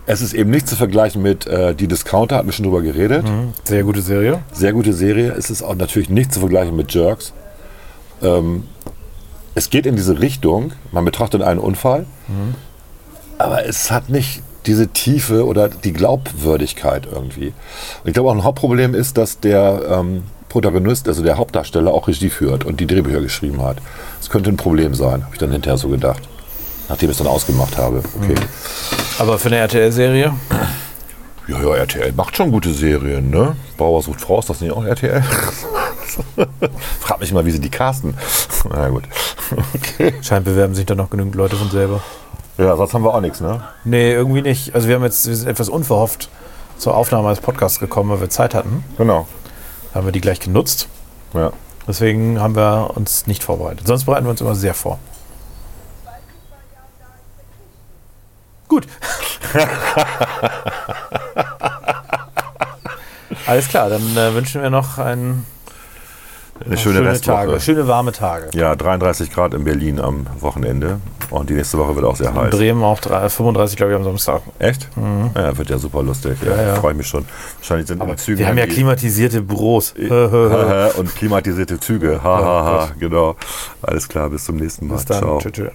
es ist eben nicht zu vergleichen mit äh, Die Discounter, hatten wir schon drüber geredet. Sehr gute Serie. Sehr gute Serie. Es ist auch natürlich nicht zu vergleichen mit Jerks. Ähm, es geht in diese Richtung. Man betrachtet einen Unfall. Aber es hat nicht diese Tiefe oder die Glaubwürdigkeit irgendwie. Und ich glaube auch ein Hauptproblem ist, dass der ähm, Protagonist, also der Hauptdarsteller, auch Regie führt und die Drehbücher geschrieben hat. Das könnte ein Problem sein, habe ich dann hinterher so gedacht. Nachdem ich es dann ausgemacht habe. Okay. Aber für eine RTL-Serie? Ja, ja, RTL macht schon gute Serien, ne? Bauer sucht Frau, ist das nicht auch RTL? Frag mich mal, wie sie die casten. Na gut. Okay. Scheint bewerben sich da noch genügend Leute von selber. Ja, sonst haben wir auch nichts, ne? Nee, irgendwie nicht. Also wir haben jetzt wir sind etwas unverhofft zur Aufnahme eines Podcasts gekommen, weil wir Zeit hatten. Genau. Haben wir die gleich genutzt. Ja. Deswegen haben wir uns nicht vorbereitet. Sonst bereiten wir uns immer sehr vor. Gut. Alles klar, dann äh, wünschen wir noch ein, Eine schöne, Restwoche. Tage, schöne warme Tage. Ja, 33 Grad in Berlin am Wochenende. Und die nächste Woche wird auch sehr In heiß. Bremen auch drei- 35, glaube ich, am Samstag. Echt? Ja, wird ja super lustig. Ja, Ja, ja. Freue mich schon. Wahrscheinlich sind in Zügen. Wir haben ja klimatisierte Büros. und klimatisierte Züge. Ha, ha, ha. Genau. Alles klar, bis zum nächsten Mal. Bis dann. Ciao. Tschö, tschö.